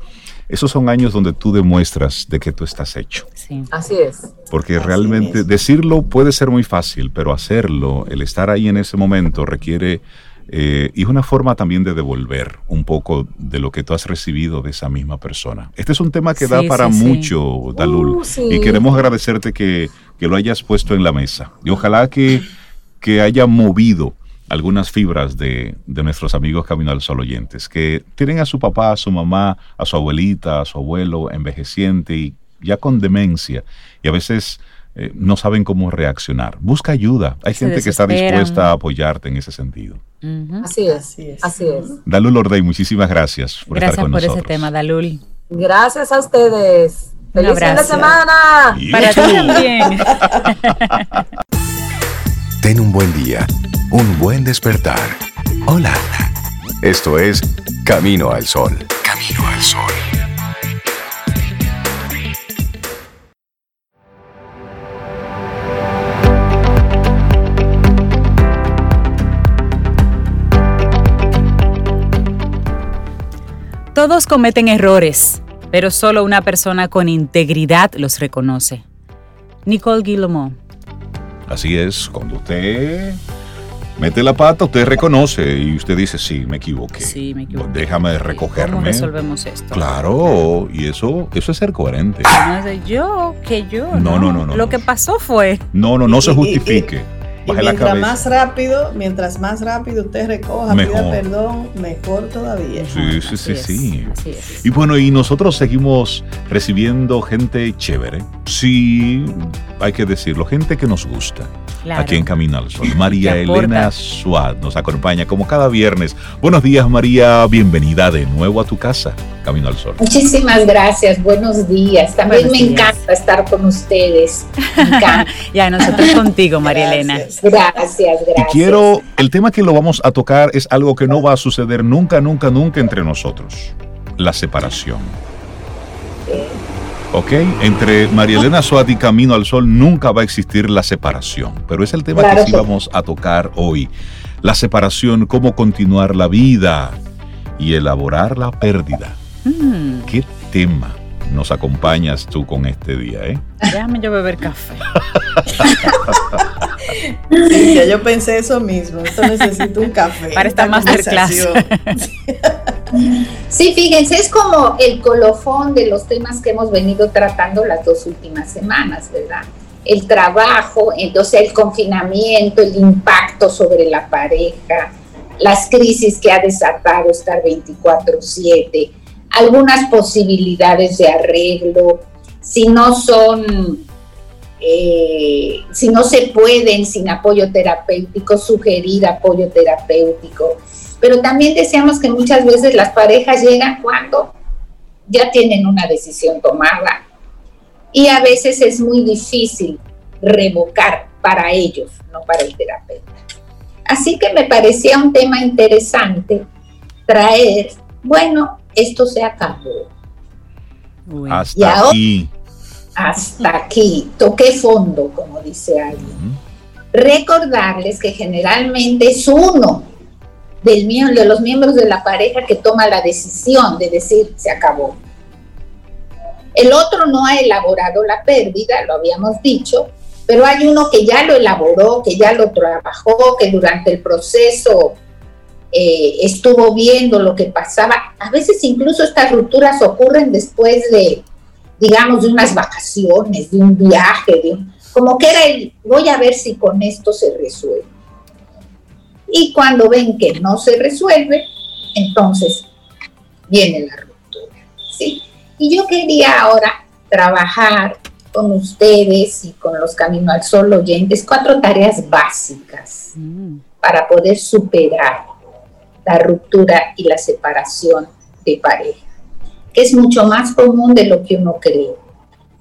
esos son años donde tú demuestras de que tú estás hecho. Sí. Así es. Porque realmente decirlo puede ser muy fácil, pero hacerlo, el estar ahí en ese momento requiere Eh, y es una forma también de devolver un poco de lo que tú has recibido de esa misma persona. Este es un tema que da para mucho, Dalul, uh, y queremos agradecerte que, que, lo hayas puesto en la mesa. Y ojalá que, que haya movido algunas fibras de, de, nuestros amigos Camino al Sol oyentes, que tienen a su papá, a su mamá, a su abuelita, a su abuelo envejeciente y ya con demencia. Y a veces eh, no saben cómo reaccionar. Busca ayuda. Hay gente que está dispuesta a apoyarte en ese sentido. así, es, así es, Dalul Ordey, muchísimas gracias por estar con nosotros. Gracias por ese tema, Dalul. Gracias a ustedes. ¡Feliz fin de semana! Para ti también. [laughs] Ten un buen día, un buen despertar. Hola. Esto es Camino al Sol. Camino al Sol. Todos cometen errores, pero solo una persona con integridad los reconoce. Nicole Guillemot. Así es, cuando usted mete la pata, usted reconoce y usted dice, sí, me equivoqué. Sí, me equivoqué. Déjame recogerme. ¿Cómo resolvemos esto? Claro, y eso, eso es ser coherente. No es de yo, que yo. No, no, no. no Lo que pasó fue. No, no, no se [laughs] justifique mientras más rápido, mientras más rápido usted recoja, pida perdón, mejor todavía. Sí, sí, sí, sí. Y bueno, y nosotros seguimos recibiendo gente chévere. Sí, hay que decirlo, gente que nos gusta. Aquí en Camino al Sol. [laughs] María Elena Suárez nos acompaña como cada viernes. Buenos días, María. Bienvenida de nuevo a tu casa, Camino al Sol. Muchísimas gracias. Buenos días. También me encanta estar con ustedes. [laughs] ya, nosotros contigo, María Elena. Gracias, gracias. Y quiero, el tema que lo vamos a tocar es algo que no va a suceder nunca, nunca, nunca entre nosotros. La separación. ¿Ok? Entre María Elena Suárez y Camino al Sol nunca va a existir la separación, pero es el tema que sí vamos a tocar hoy. La separación, cómo continuar la vida y elaborar la pérdida. Mm. ¿Qué tema? Nos acompañas tú con este día, ¿eh? Déjame yo beber café. sí, ya yo pensé eso mismo. Esto necesito un café. Para esta masterclass. Sí, fíjense, es como el colofón de los temas que hemos venido tratando las dos últimas semanas, ¿verdad? El trabajo, entonces el confinamiento, el impacto sobre la pareja, las crisis que ha desatado estar 24/7 algunas posibilidades de arreglo, si no son, eh, si no se pueden sin apoyo terapéutico, sugerir apoyo terapéutico. Pero también deseamos que muchas veces las parejas llegan cuando ya tienen una decisión tomada y a veces es muy difícil revocar para ellos, no para el terapeuta. Así que me parecía un tema interesante traer, bueno, esto se acabó. Hasta aquí. Hasta aquí. Toqué fondo, como dice alguien. Recordarles que generalmente es uno del, de los miembros de la pareja que toma la decisión de decir se acabó. El otro no ha elaborado la pérdida, lo habíamos dicho, pero hay uno que ya lo elaboró, que ya lo trabajó, que durante el proceso eh, estuvo viendo lo que pasaba. A veces incluso estas rupturas ocurren después de, digamos, de unas vacaciones, de un viaje, de como que era el, voy a ver si con esto se resuelve. Y cuando ven que no se resuelve, entonces viene la ruptura. ¿sí? Y yo quería ahora trabajar con ustedes y con los Camino al Sol oyentes cuatro tareas básicas mm. para poder superar la ruptura y la separación de pareja, que es mucho más común de lo que uno cree.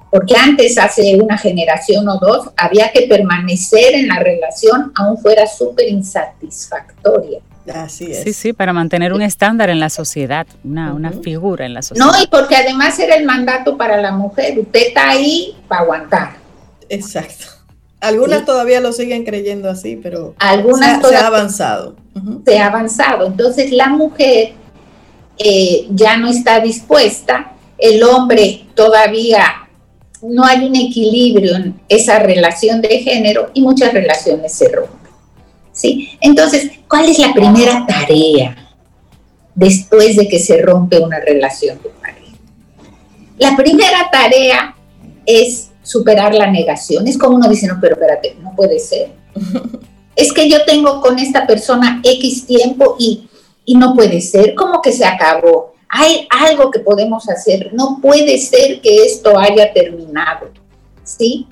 Porque antes, hace una generación o dos, había que permanecer en la relación aún fuera súper insatisfactoria. Así es. Sí, sí, para mantener un estándar en la sociedad, una, una figura en la sociedad. No, y porque además era el mandato para la mujer, usted está ahí para aguantar. Exacto. Algunas todavía lo siguen creyendo así, pero Algunas se, ha avanzado. Se ha avanzado. Entonces la mujer eh, ya no está dispuesta, el hombre todavía no hay un equilibrio en esa relación de género y muchas relaciones se rompen. ¿Sí? Entonces, ¿cuál es la primera tarea después de que se rompe una relación de pareja? La primera tarea es superar la negación. Es como uno dice, no, pero espérate, no puede ser. [laughs] es que yo tengo con esta persona X tiempo y, y no puede ser. ¿Cómo que se acabó? Hay algo que podemos hacer. No puede ser que esto haya terminado. ¿Sí?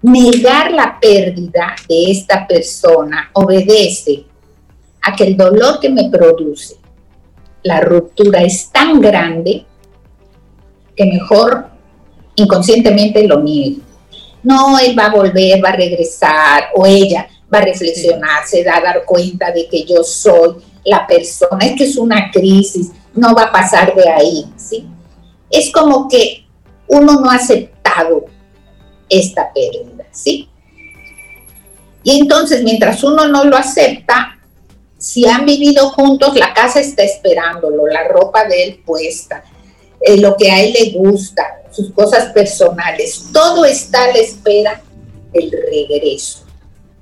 Negar la pérdida de esta persona obedece a que el dolor que me produce la ruptura es tan grande que mejor inconscientemente lo niego. No, él va a volver, va a regresar, o ella va a reflexionar, se da a dar cuenta de que yo soy la persona. Esto es una crisis, no va a pasar de ahí, ¿sí? Es como que uno no ha aceptado esta pérdida, ¿sí? Y entonces, mientras uno no lo acepta, si han vivido juntos, la casa está esperándolo, la ropa de él puesta, eh, lo que a él le gusta, sus cosas personales, todo está a la espera del regreso.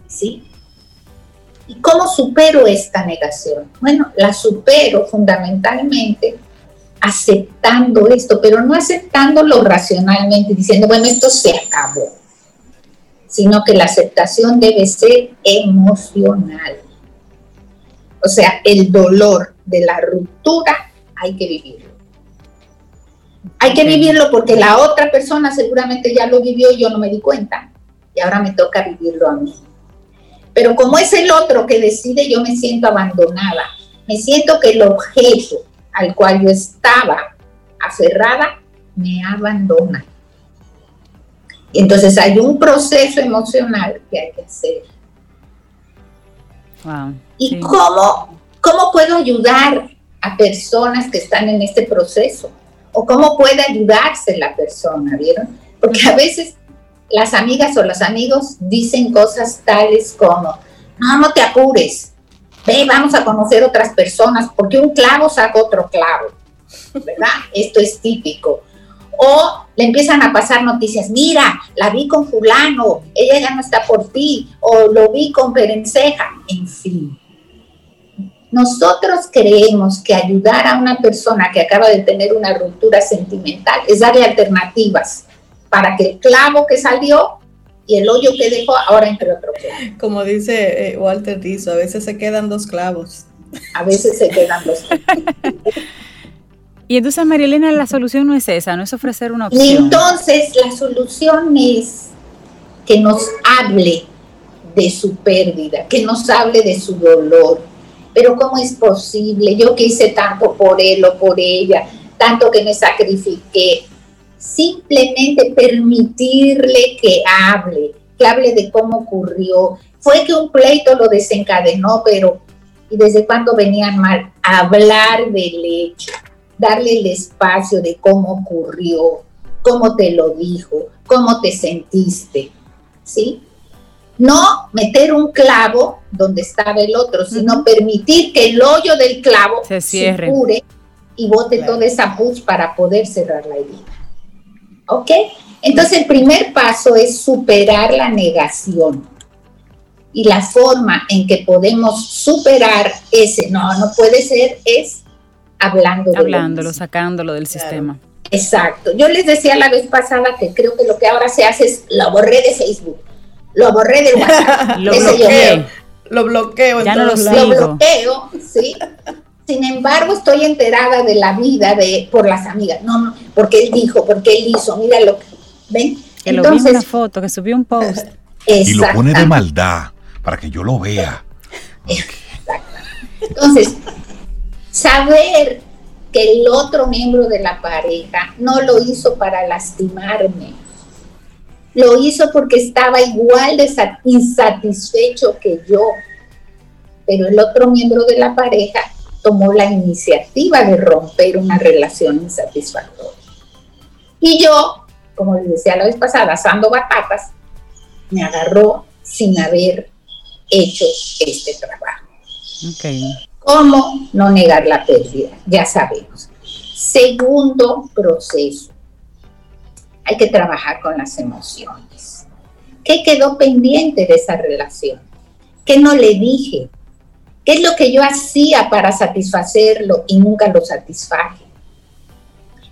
¿Sí? ¿Y cómo supero esta negación? Bueno, la supero fundamentalmente aceptando esto, pero no aceptándolo racionalmente, diciendo, bueno, esto se acabó, sino que la aceptación debe ser emocional. O sea, el dolor de la ruptura hay que vivirlo. Hay que vivirlo porque la otra persona seguramente ya lo vivió y yo no me di cuenta. Y ahora me toca vivirlo a mí. Pero como es el otro que decide, yo me siento abandonada. Me siento que el objeto al cual yo estaba aferrada me abandona. Y entonces hay un proceso emocional que hay que hacer. ¿Y cómo, cómo puedo ayudar a personas que están en este proceso? O cómo puede ayudarse la persona, ¿vieron? Porque a veces las amigas o los amigos dicen cosas tales como, no, no te apures, ve, vamos a conocer otras personas, porque un clavo saca otro clavo, ¿verdad? Esto es típico. O le empiezan a pasar noticias, mira, la vi con fulano, ella ya no está por ti, o lo vi con perenceja, en fin nosotros creemos que ayudar a una persona que acaba de tener una ruptura sentimental es darle alternativas para que el clavo que salió y el hoyo que dejó ahora entre otro clavo. Como dice eh, Walter Rizzo, a veces se quedan dos clavos. A veces se quedan dos clavos. [laughs] y entonces, Marielena, la solución no es esa, no es ofrecer una opción. Y entonces la solución es que nos hable de su pérdida, que nos hable de su dolor, pero ¿cómo es posible? Yo que hice tanto por él o por ella, tanto que me sacrifiqué. Simplemente permitirle que hable, que hable de cómo ocurrió. Fue que un pleito lo desencadenó, pero ¿y desde cuándo venían mal? Hablar del hecho, darle el espacio de cómo ocurrió, cómo te lo dijo, cómo te sentiste, ¿sí? No meter un clavo donde estaba el otro, sino permitir que el hoyo del clavo se, cierre. cure y bote toda esa pus para poder cerrar la herida. ¿Ok? Entonces el primer paso es superar la negación. Y la forma en que podemos superar ese no, no puede ser, es hablando. Hablándolo, sacándolo del sistema. Exacto. Yo les decía la vez pasada que creo que lo que ahora se hace es lo borré de Facebook lo borré de WhatsApp. [laughs] lo, bloqueo, lo bloqueo. Ya no lo, lo bloqueo, sí. Sin embargo, estoy enterada de la vida de por las amigas. No, no, porque él dijo, porque él hizo, mira lo que. ¿Ven? Que Entonces, lo vi en una foto, que subió un post. [laughs] Y lo pone de maldad para que yo lo vea. [laughs] Entonces, saber que el otro miembro de la pareja no lo hizo para lastimarme, lo hizo porque estaba igual de insatisfecho que yo. Pero el otro miembro de la pareja tomó la iniciativa de romper una relación insatisfactoria. Y yo, como les decía la vez pasada, asando batatas, me agarró sin haber hecho este trabajo. ¿Cómo no negar la pérdida? Ya sabemos. Segundo proceso, hay que trabajar con las emociones. ¿Qué quedó pendiente de esa relación? ¿Qué no le dije? ¿Qué es lo que yo hacía para satisfacerlo y nunca lo satisfaje?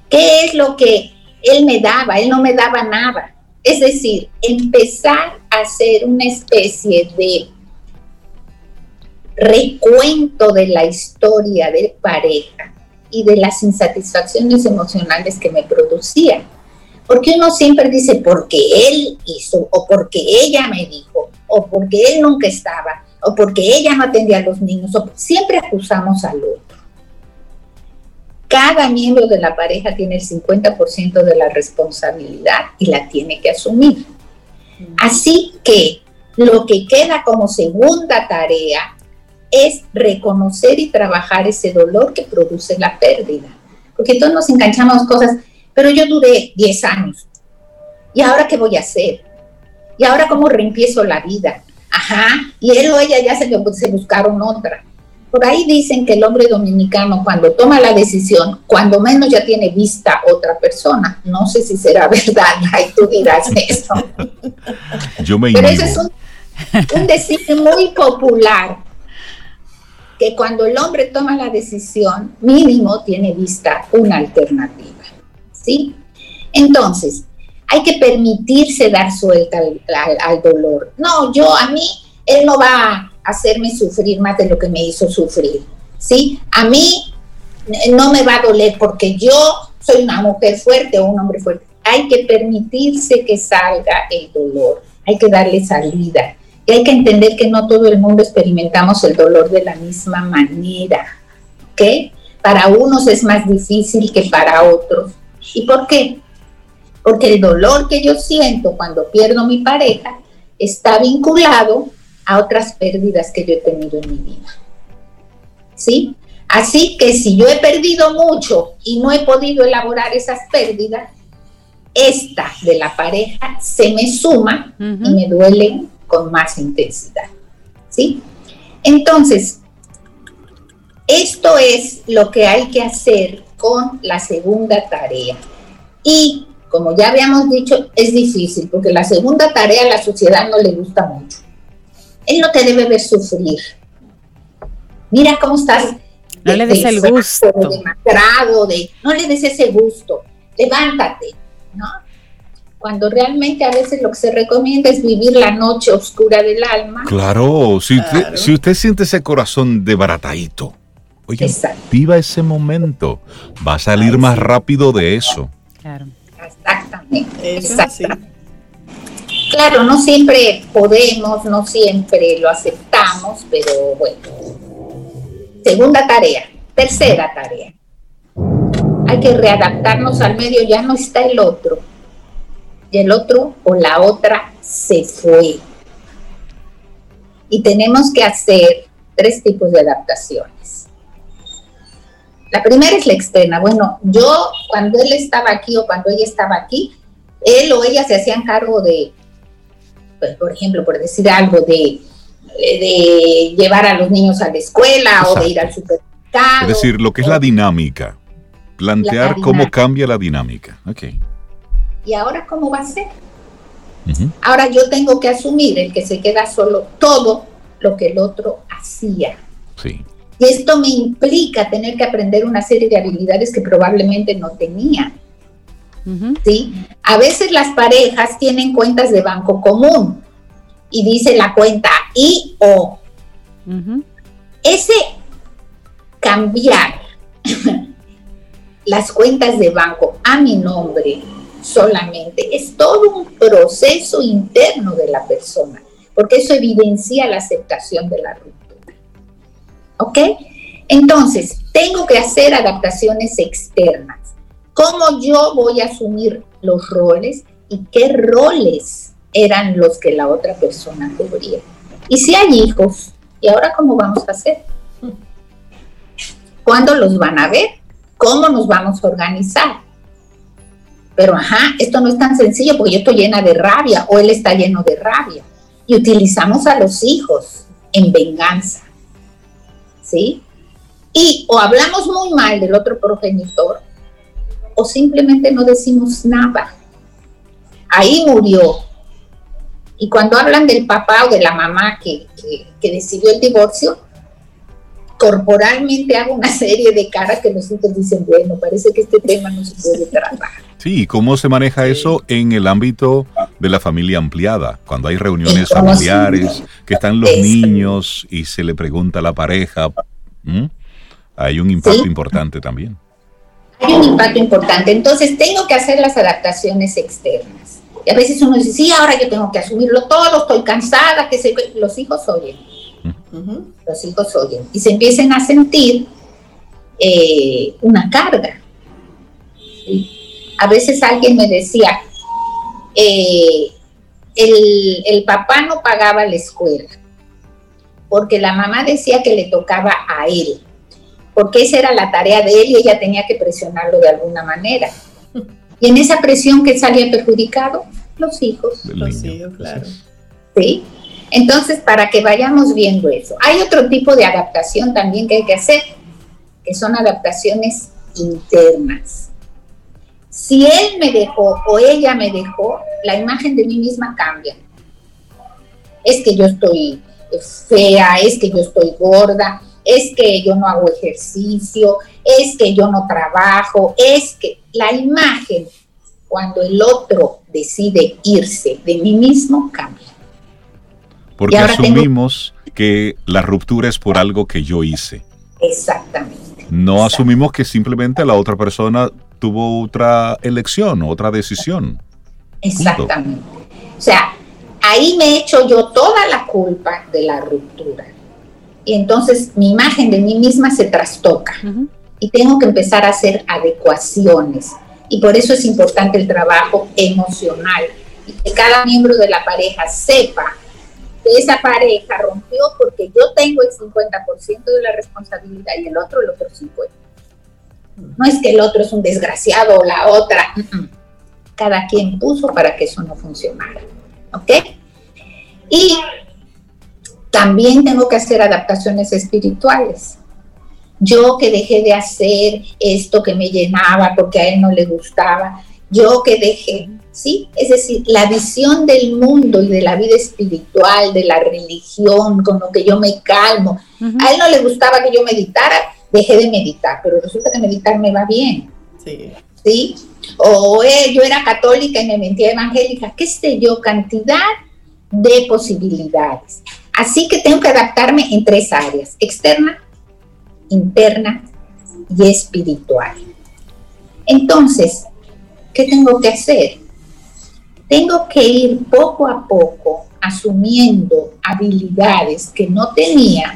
¿Qué es lo que él me daba? Él no me daba nada. Es decir, empezar a hacer una especie de recuento de la historia de pareja y de las insatisfacciones emocionales que me producía. Porque uno siempre dice, porque él hizo, o porque ella me dijo, o porque él nunca estaba, o porque ella no atendía a los niños, o siempre acusamos al otro. Cada miembro de la pareja tiene el 50% de la responsabilidad y la tiene que asumir. Así que lo que queda como segunda tarea es reconocer y trabajar ese dolor que produce la pérdida. Porque todos nos enganchamos cosas, pero yo duré 10 años. ¿Y ahora qué voy a hacer? ¿Y ahora cómo reempiezo la vida? Ajá, y él o ella ya se, se buscaron otra. Por ahí dicen que el hombre dominicano cuando toma la decisión, cuando menos ya tiene vista otra persona. No sé si será [laughs] verdad, ahí tú dirás eso. [laughs] Yo me Pero eso es un, un decir muy popular que cuando el hombre toma la decisión, mínimo tiene vista una alternativa. ¿Sí? Entonces, hay que permitirse dar suelta al, dolor. No, yo a mí, él no va a hacerme sufrir más de lo que me hizo sufrir. ¿Sí? A mí no me va a doler porque yo soy una mujer fuerte o un hombre fuerte. Hay que permitirse que salga el dolor, hay que darle salida. Y hay que entender que no todo el mundo experimentamos el dolor de la misma manera. ¿Ok? Para unos es más difícil que para otros. ¿Y por qué? Porque el dolor que yo siento cuando pierdo mi pareja está vinculado a otras pérdidas que yo he tenido en mi vida. ¿Sí? Así que si yo he perdido mucho y no he podido elaborar esas pérdidas, esta de la pareja se me suma y me duelen con más intensidad. ¿Sí? Entonces, esto es lo que hay que hacer con la segunda tarea. Y como ya habíamos dicho, es difícil porque la segunda tarea a la sociedad no le gusta mucho. Él no te debe ver sufrir. Mira cómo estás. No le des el gusto. De, no le des ese gusto. Levántate, ¿no? cuando realmente a veces lo que se recomienda es vivir la noche oscura del alma. Claro, si, Usted, si usted siente ese corazón de oye, viva ese momento, va a salir más rápido de eso. Claro. Exactamente. exactamente. Claro, no siempre podemos, no siempre lo aceptamos, pero bueno. Segunda tarea. Tercera tarea. Hay que readaptarnos al medio, ya no está el otro y el otro o la otra se fue. Y tenemos que hacer tres tipos de adaptaciones. La primera es la externa. Bueno, yo cuando él estaba aquí o cuando ella estaba aquí, él o ella se hacían cargo de, pues, por ejemplo, por decir algo, de, de llevar a los niños a la escuela o de ir al supermercado. Es decir, lo que es la dinámica. Plantear cómo cambia la dinámica. Okay. ¿y ahora cómo va a ser? Ahora yo tengo que asumir el que se queda solo todo lo que el otro hacía. Sí. Y esto me implica tener que aprender una serie de habilidades que probablemente no tenía. ¿Sí? A veces las parejas tienen cuentas de banco común y dice la cuenta I o. Ese cambiar [laughs] las cuentas de banco a mi nombre solamente, es todo un proceso interno de la persona, porque eso evidencia la aceptación de la ruptura. ¿Ok? Entonces, tengo que hacer adaptaciones externas. ¿Cómo yo voy a asumir los roles y qué roles eran los que la otra persona cubría? Y si hay hijos, ¿y ahora cómo vamos a hacer? ¿Cuándo los van a ver? ¿Cómo nos vamos a organizar? Pero ajá, esto no es tan sencillo porque yo estoy llena de rabia o él está lleno de rabia. Y utilizamos a los hijos en venganza. ¿Sí? Y o hablamos muy mal del otro progenitor o simplemente no decimos nada. Ahí murió. Y cuando hablan del papá o de la mamá que, que, decidió el divorcio, corporalmente hago una serie de caras que los hijos dicen, bueno, parece que este tema no se puede tratar. Sí, ¿cómo se maneja eso en el ámbito de la familia ampliada? Cuando hay reuniones familiares, que están los niños y se le pregunta a la pareja, hay un impacto importante también. Hay un impacto importante, entonces tengo que hacer las adaptaciones externas. Y a veces uno dice, sí, ahora yo tengo que asumirlo todo, estoy cansada, que se... los hijos oyen. Los hijos oyen. Y se empiecen a sentir eh, una carga. A veces alguien me decía, eh, el, el papá no pagaba la escuela, porque la mamá decía que le tocaba a él, porque esa era la tarea de él y ella tenía que presionarlo de alguna manera. Y en esa presión que salía perjudicado, los hijos. Los hijos, claro. ¿Sí? Entonces, para que vayamos viendo eso. Hay otro tipo de adaptación también que hay que hacer, que son adaptaciones internas. Si él me dejó o ella me dejó, la imagen de mí misma cambia. Es que yo estoy fea, es que yo estoy gorda, es que yo no hago ejercicio, es que yo no trabajo, es que la imagen, cuando el otro decide irse de mí mismo, cambia. Porque asumimos que la ruptura es por algo que yo hice. Exactamente. No asumimos que simplemente la otra persona tuvo otra elección, otra decisión. Exactamente. O sea, ahí me echo yo toda la culpa de la ruptura. Y entonces mi imagen de mí misma se trastoca. Y tengo que empezar a hacer adecuaciones. Y por eso es importante el trabajo emocional. Y que cada miembro de la pareja sepa esa pareja rompió porque yo tengo el 50% de la responsabilidad y el otro el otro 50%. No es que el otro es un desgraciado o la otra. Cada quien puso para que eso no funcionara. ¿Ok? Y también tengo que hacer adaptaciones espirituales. Yo que dejé de hacer esto que me llenaba porque a él no le gustaba, yo que dejé, ¿sí? Es decir, la visión del mundo y de la vida espiritual, de la religión, con lo que yo me calmo. A él no le gustaba que yo meditara, dejé de meditar, pero resulta que meditar me va bien. Sí. ¿Sí? O eh, yo era católica y me mentía evangélica, qué sé yo, cantidad de posibilidades. Así que tengo que adaptarme en tres áreas, externa, interna y espiritual. Entonces, ¿qué tengo que hacer? Tengo que ir poco a poco asumiendo habilidades que no tenía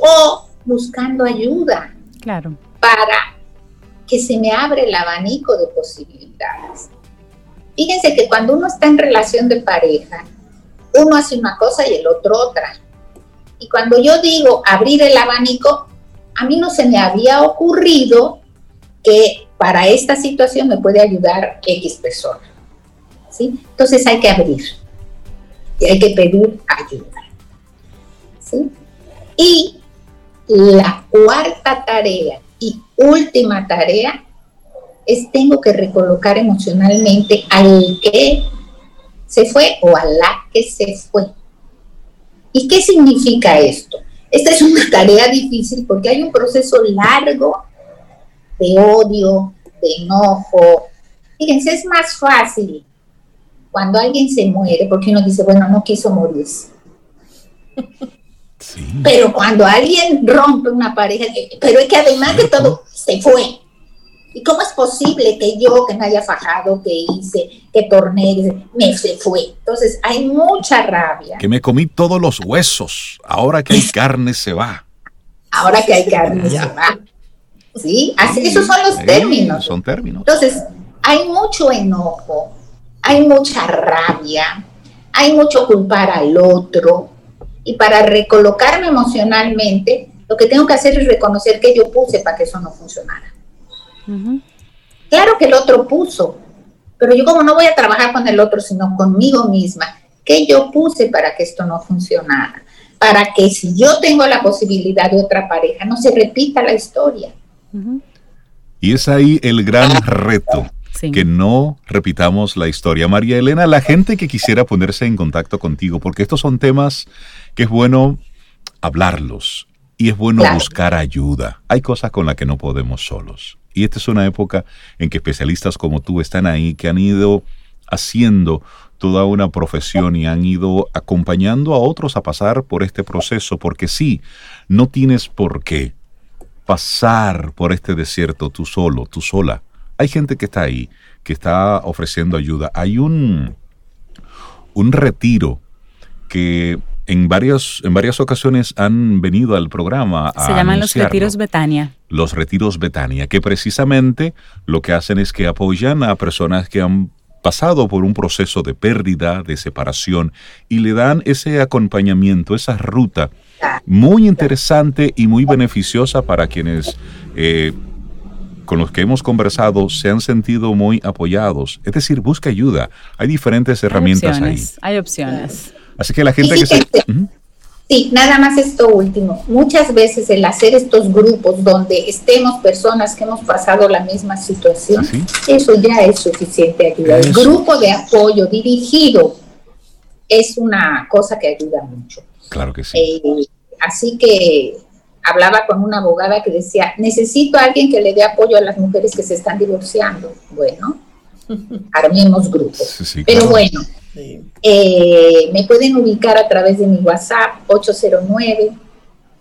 o buscando ayuda. Claro. Para que se me abre el abanico de posibilidades. Fíjense que cuando uno está en relación de pareja, uno hace una cosa y el otro otra. Y cuando yo digo abrir el abanico, a mí no se me había ocurrido que para esta situación me puede ayudar X persona. Entonces hay que abrir y hay que pedir ayuda. ¿sí? Y la cuarta tarea y última tarea es tengo que recolocar emocionalmente al que se fue o a la que se fue. ¿Y qué significa esto? Esta es una tarea difícil porque hay un proceso largo de odio, de enojo. Fíjense, es más fácil cuando alguien se muere porque uno dice, bueno, no quiso morirse. [laughs] Pero cuando alguien rompe una pareja, pero es que además de todo, se fue. ¿Y cómo es posible que yo, que me haya fajado, que hice, que torné, me se fue? Entonces hay mucha rabia. Que me comí todos los huesos. Ahora que hay carne se va. Ahora que hay carne se va. ¿Sí? Así, esos son los términos. Son términos. Entonces, hay mucho enojo, hay mucha rabia, hay mucho culpar al otro. Y para recolocarme emocionalmente, lo que tengo que hacer es reconocer que yo puse para que eso no funcionara. Claro que el otro puso, pero yo como no voy a trabajar con el otro, sino conmigo misma, ¿qué yo puse para que esto no funcionara? Para que si yo tengo la posibilidad de otra pareja, no se repita la historia. Y es ahí el gran reto, que no repitamos la historia. María Elena, la gente que quisiera ponerse en contacto contigo, porque estos son temas que es bueno hablarlos y es bueno buscar ayuda. Hay cosas con las que no podemos solos. Y esta es una época en que especialistas como tú están ahí, que han ido haciendo toda una profesión y han ido acompañando a otros a pasar por este proceso, porque sí, no tienes por qué pasar por este desierto tú solo, tú sola. Hay gente que está ahí, que está ofreciendo ayuda. Hay un, un retiro que en, varios, en varias ocasiones han venido al programa. Se llaman los retiros Betania. Los retiros Betania, que precisamente lo que hacen es que apoyan a personas que han pasado por un proceso de pérdida, de separación, y le dan ese acompañamiento, esa ruta muy interesante y muy beneficiosa para quienes eh, con los que hemos conversado se han sentido muy apoyados. Es decir, busca ayuda. Hay diferentes herramientas ahí. Hay opciones. Así que la gente que se... Sí, nada más esto último. Muchas veces el hacer estos grupos donde estemos personas que hemos pasado la misma situación, ¿Ah, eso ya es suficiente ayuda. El grupo de apoyo dirigido es una cosa que ayuda mucho. Claro que sí. Eh, así que hablaba con una abogada que decía, necesito a alguien que le dé apoyo a las mujeres que se están divorciando. Bueno, [laughs] armemos grupos. Pero bueno, eh, me pueden ubicar a través de mi WhatsApp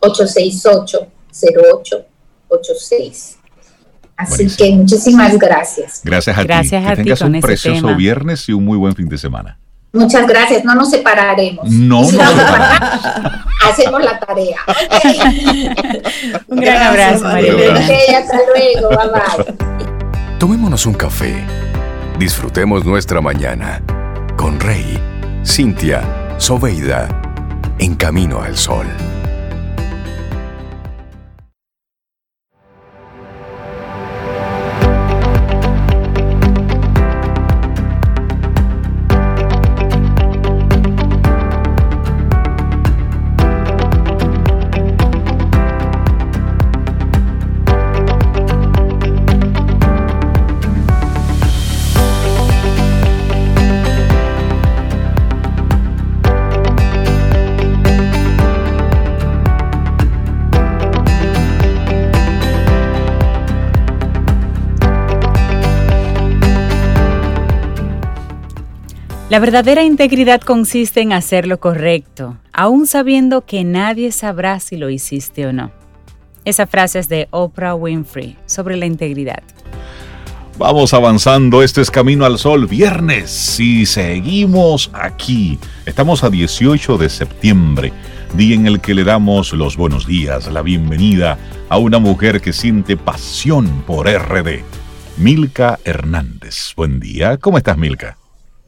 809-868-0886. Así que muchísimas gracias. Gracias a gracias ti. que tengas un precioso viernes y un muy buen fin de semana. Muchas gracias. No nos separaremos. No, no. hacemos la tarea. [laughs] un gran abrazo, María hasta luego. Bye bye. Tomémonos un café. Disfrutemos nuestra mañana con Rey, Cintia, Soveida, en camino al sol. La verdadera integridad consiste en hacer lo correcto, aun sabiendo que nadie sabrá si lo hiciste o no. Esa frase es de Oprah Winfrey sobre la integridad. Vamos avanzando, este es Camino al Sol, viernes, y seguimos aquí. Estamos a 18 de septiembre, día en el que le damos los buenos días, la bienvenida a una mujer que siente pasión por RD, Milka Hernández. Buen día, ¿cómo estás Milka?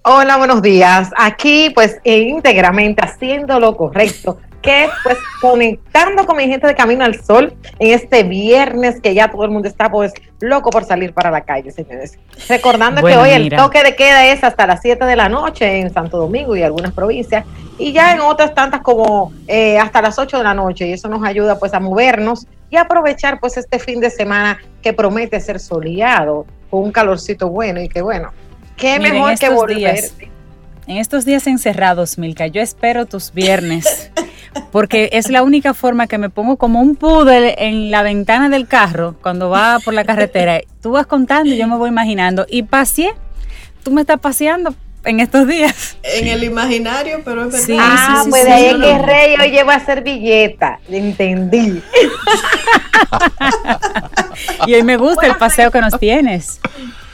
Hola, buenos días. Aquí pues íntegramente haciendo lo correcto, que es pues conectando con mi gente de Camino al Sol en este viernes que ya todo el mundo está pues loco por salir para la calle, señores. Recordando que hoy el toque de queda es hasta las 7 de la noche en Santo Domingo y algunas provincias y ya en otras tantas como eh, hasta las 8 de la noche y eso nos ayuda pues a movernos y aprovechar pues este fin de semana que promete ser soleado con un calorcito bueno y que bueno Qué mejor que volver. en estos días encerrados, Milka, yo espero tus viernes, [laughs] porque es la única forma que me pongo como un poodle en la ventana del carro cuando va por la carretera. Tú vas contando y yo me voy imaginando. Y paseé, tú me estás paseando en estos días. En el imaginario, pero es verdad. ah, pues de ahí que Rey hoy lleva servilleta. Entendí. [laughs] y hoy me gusta el paseo que nos tienes.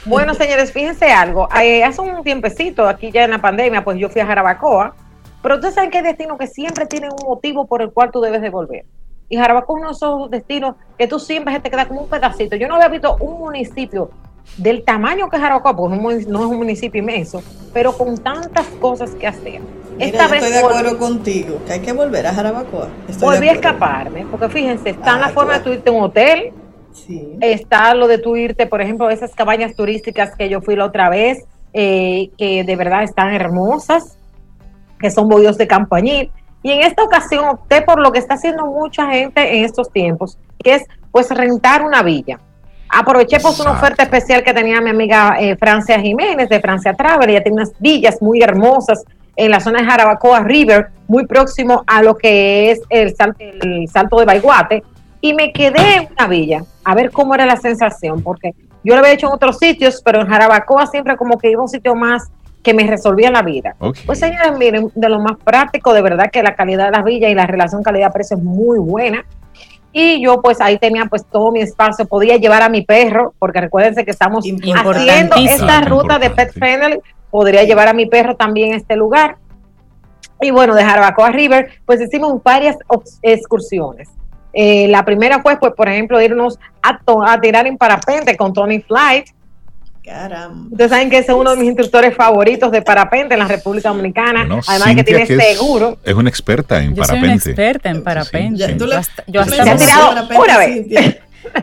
Bueno, señores, fíjense algo. Eh, hace un tiempecito, aquí ya en la pandemia, pues yo fui a Jarabacoa, pero ustedes saben que hay destinos que siempre tienen un motivo por el cual tú debes de volver. Y Jarabacoa es uno de esos destinos que tú siempre te queda como un pedacito. Yo no había visto un municipio del tamaño que Jarabacoa, porque no es un municipio inmenso, pero con tantas cosas que hacer. Esta vez estoy de acuerdo contigo, que hay que volver a Jarabacoa. volví a escaparme, porque fíjense, está en la forma de tú irte a un hotel, Está lo de tú irte, por ejemplo, esas cabañas turísticas que yo fui la otra vez, eh, que de verdad están hermosas, que son bollos de campañil. Y en esta ocasión opté por lo que está haciendo mucha gente en estos tiempos, que es pues rentar una villa. Aproveché pues una oferta especial que tenía mi amiga eh, Francia Jiménez de Francia Travel. Ella tiene unas villas muy hermosas en la zona de Jarabacoa River, muy próximo a lo que es el, el Salto de Baiguate. Y me quedé en una villa a ver cómo era la sensación, porque yo lo había hecho en otros sitios, pero en Jarabacoa siempre como que iba a un sitio más que me resolvía la vida. Pues señores, miren, de lo más práctico, de verdad que la calidad de las villas y la relación calidad-precio es muy buena. Y yo pues ahí tenía pues todo mi espacio, podía llevar a mi perro, porque recuérdense que estamos haciendo esta ruta de Pet Friendly, podría llevar a mi perro también a este lugar. Y bueno, de Jarabacoa River, pues hicimos varias excursiones. Eh, la primera fue, pues, por ejemplo, irnos a, a tirar en parapente con Tony Flight, Caramba. Ustedes saben que ese es uno de mis instructores favoritos de parapente en la República Dominicana. Además que tiene seguro. Es, una experta en yo parapente. Soy una experta en parapente. yo hasta, he tirado una vez.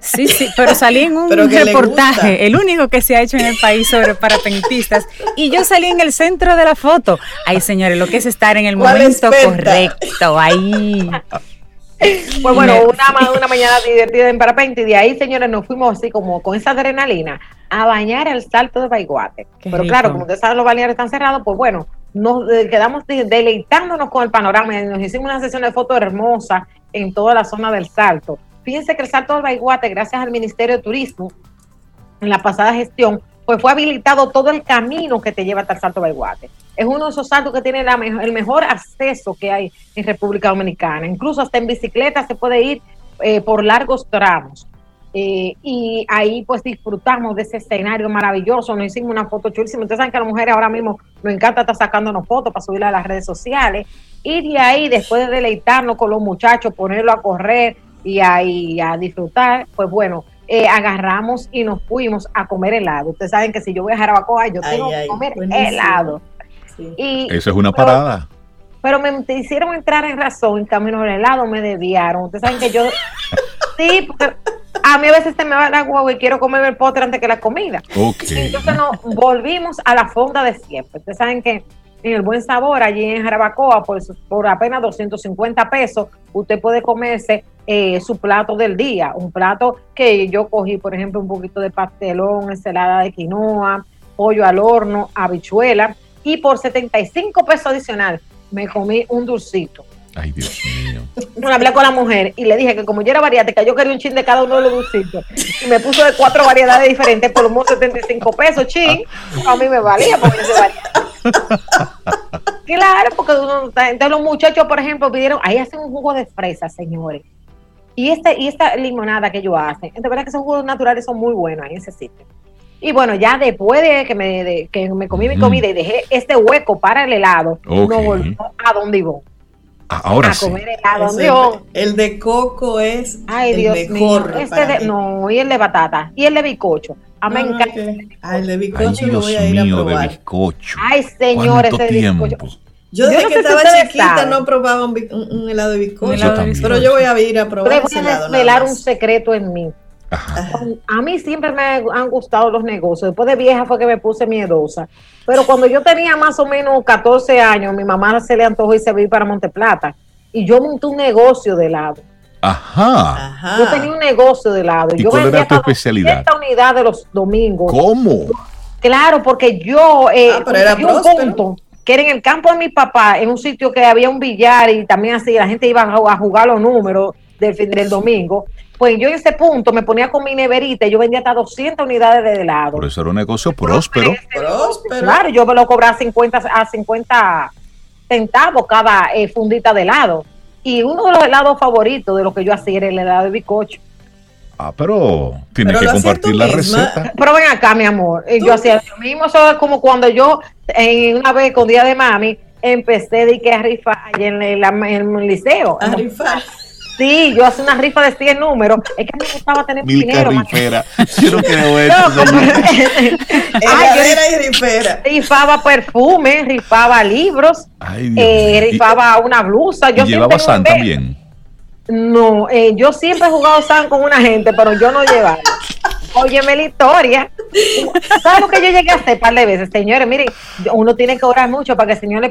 Sí, sí, pero salí en [laughs] un reportaje, el único que se ha hecho en el país sobre parapentistas, y yo salí en el centro de la foto. Ay, señores, lo que es estar en el momento correcto, ahí. [laughs] [laughs] Pues bueno, una, una mañana divertida en parapente y de ahí, señores, nos fuimos así como con esa adrenalina a bañar el salto de Baiguate. Pero claro, como ustedes saben, los balnearios están cerrados, pues bueno, nos eh, quedamos deleitándonos con el panorama y nos hicimos una sesión de fotos hermosa en toda la zona del salto. Fíjense que el salto de Baiguate, gracias al Ministerio de Turismo, en la pasada gestión, pues fue habilitado todo el camino que te lleva hasta el Salto Baiguate. Es uno de esos saltos que tiene el mejor acceso que hay en República Dominicana. Incluso hasta en bicicleta se puede ir eh, por largos tramos. Eh, y ahí pues disfrutamos de ese escenario maravilloso, nos hicimos una foto chulísima. Ustedes saben que a las mujeres ahora mismo nos encanta estar sacándonos fotos para subirla a las redes sociales. Y de ahí, después de deleitarnos con los muchachos, ponerlo a correr y ahí a disfrutar, pues bueno, eh, agarramos y nos fuimos a comer helado. Ustedes saben que si yo voy a Jarabacoa, yo tengo que comer helado. Y, Eso es una parada. Pero, me hicieron entrar en razón, en camino del helado me desviaron. Ustedes saben que yo... [laughs] sí, porque a mí a veces se me va la agua y quiero comer el postre antes que la comida. Okay. Entonces nos volvimos a la fonda de siempre. Ustedes saben que en el buen sabor, allí en Jarabacoa, por, por apenas 250 pesos, usted puede comerse eh, su plato del día. Un plato que yo cogí, por ejemplo, un poquito de pastelón, ensalada de quinoa, pollo al horno, habichuela, y por 75 pesos adicional me comí un dulcito Ay, Dios mío. Bueno, hablé con la mujer y le dije que como yo era variática, yo quería un chin de cada uno de los dulcitos. Y me puso de cuatro variedades diferentes por unos 75 pesos, chin. A mí me valía porque se valía. [laughs] Claro, porque uno, entonces los muchachos, por ejemplo, pidieron, ahí hacen un jugo de fresa, señores. Y, este, y esta limonada que ellos hacen, de verdad que esos jugos naturales son muy buenos en ese sitio. Y bueno, ya después de que me, que me comí mi comida y dejé este hueco para el helado, no volví a donde iba Ah, ahora sí. el, de coco es Ay, el Dios mejor. Mío. Este no, y el de batata. Y el de bicocho. A mí me encanta. Ah, el de bicocho lo voy a ir a probar. de bizcocho. Ay, señores, ese de bizcocho. Yo desde que estaba chiquita no probaba un, helado de bizcocho, pero yo voy a ir a probar helado. Voy a un secreto en mí. A mí siempre me han gustado los negocios. Después de vieja fue que me puse miedosa. Pero cuando yo tenía más o menos 14 años, mi mamá se le antojó y se vio para Monteplata. Y yo monté un negocio de helado. Ajá. Yo tenía un negocio de helado. ¿Y yo cuál era tu especialidad? Esta unidad de los domingos. ¿Cómo? Claro, porque yo eh, ah, era un punto que era en el campo de mi papá, en un sitio que había un billar y también así, la gente iba a jugar los números del, del domingo. Pues yo en ese punto me ponía con mi neverita y yo vendía hasta 200 unidades de helado. Por eso era un negocio próspero. próspero. Claro, yo me lo cobraba a 50, a 50 centavos cada eh, fundita de helado. Y uno de los helados favoritos de lo que yo hacía era el helado de bicocho. Ah, pero tienes que compartir la receta. Pero ven acá, mi amor. Yo hacía lo mismo. Eso es como cuando yo, en una vez con Día de Mami, empecé de que a rifar en el, en el liceo. A rifar. Sí, yo hacía una rifa de 100 números. Es que me gustaba tener Mil dinero. Rifera. Yo no creo eso. [laughs] Ay, y rifera. Rifaba perfume, rifaba libros, Ay, eh, rifaba una blusa. Yo ¿Y llevaba San también? No, eh, yo siempre he jugado San con una gente, pero yo no llevaba. Óyeme la historia. ¿Sabes lo que yo llegué a hacer un par de veces? Señores, miren, uno tiene que orar mucho para que el Señor le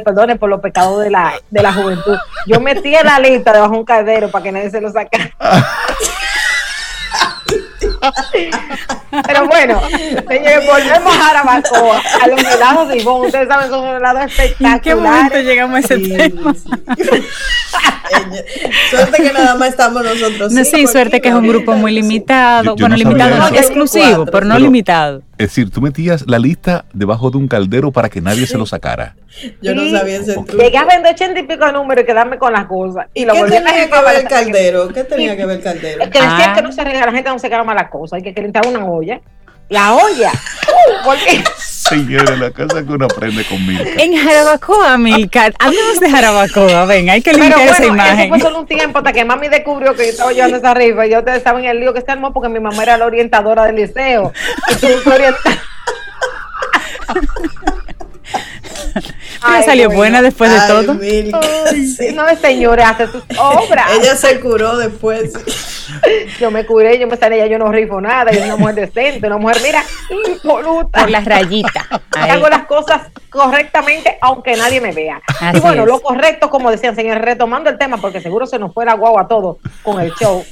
perdone, por los pecados de la, de la juventud. Yo metí en la lista debajo de un caldero para que nadie se lo sacara. [laughs] Pero bueno, señores, volvemos a Arabacoa, a los helados de Ivonne. Ustedes saben, son helados espectaculares. ¿En qué momento llegamos a ese tema? [laughs] suerte que nada más estamos nosotros. No, sí, suerte que es un grupo muy limitado. bueno, limitado no, exclusivo, pero no limitado. Es decir, tú metías la lista debajo de un caldero para que nadie se lo sacara. [laughs] Yo no sabía ese truco. Llegué a vender ochenta y pico de números y quedarme con las cosas. Y, lo ¿Qué tenía que ver el caldero? ¿Qué tenía que ver el caldero? Es [laughs] que decían que no se regala, la gente no se queda malas cosas, hay que calentar una olla. La olla. [laughs] qué? Señora, la casa que uno aprende con Milka. En Jarabacoa, Milka. Hablemos de Jarabacoa, ven, hay que limpiar esa imagen. Eso fue solo un tiempo hasta que mami descubrió que yo estaba llevando esa rifa y yo estaba en el lío que se armó porque mi mamá era la orientadora del liceo. Y tuve que Pero salió buena después de todo. [laughs] No, señora, hace sus obras. [laughs] Ella se curó después. [laughs] Yo me curé, yo me salí, yo no rifo nada, yo soy una mujer decente, una mujer, mira, impoluta. Por las rayitas. Hago las cosas correctamente, aunque nadie me vea. y bueno, lo correcto, como decían, señores, retomando el tema, porque seguro se nos fue la guagua todo con el show.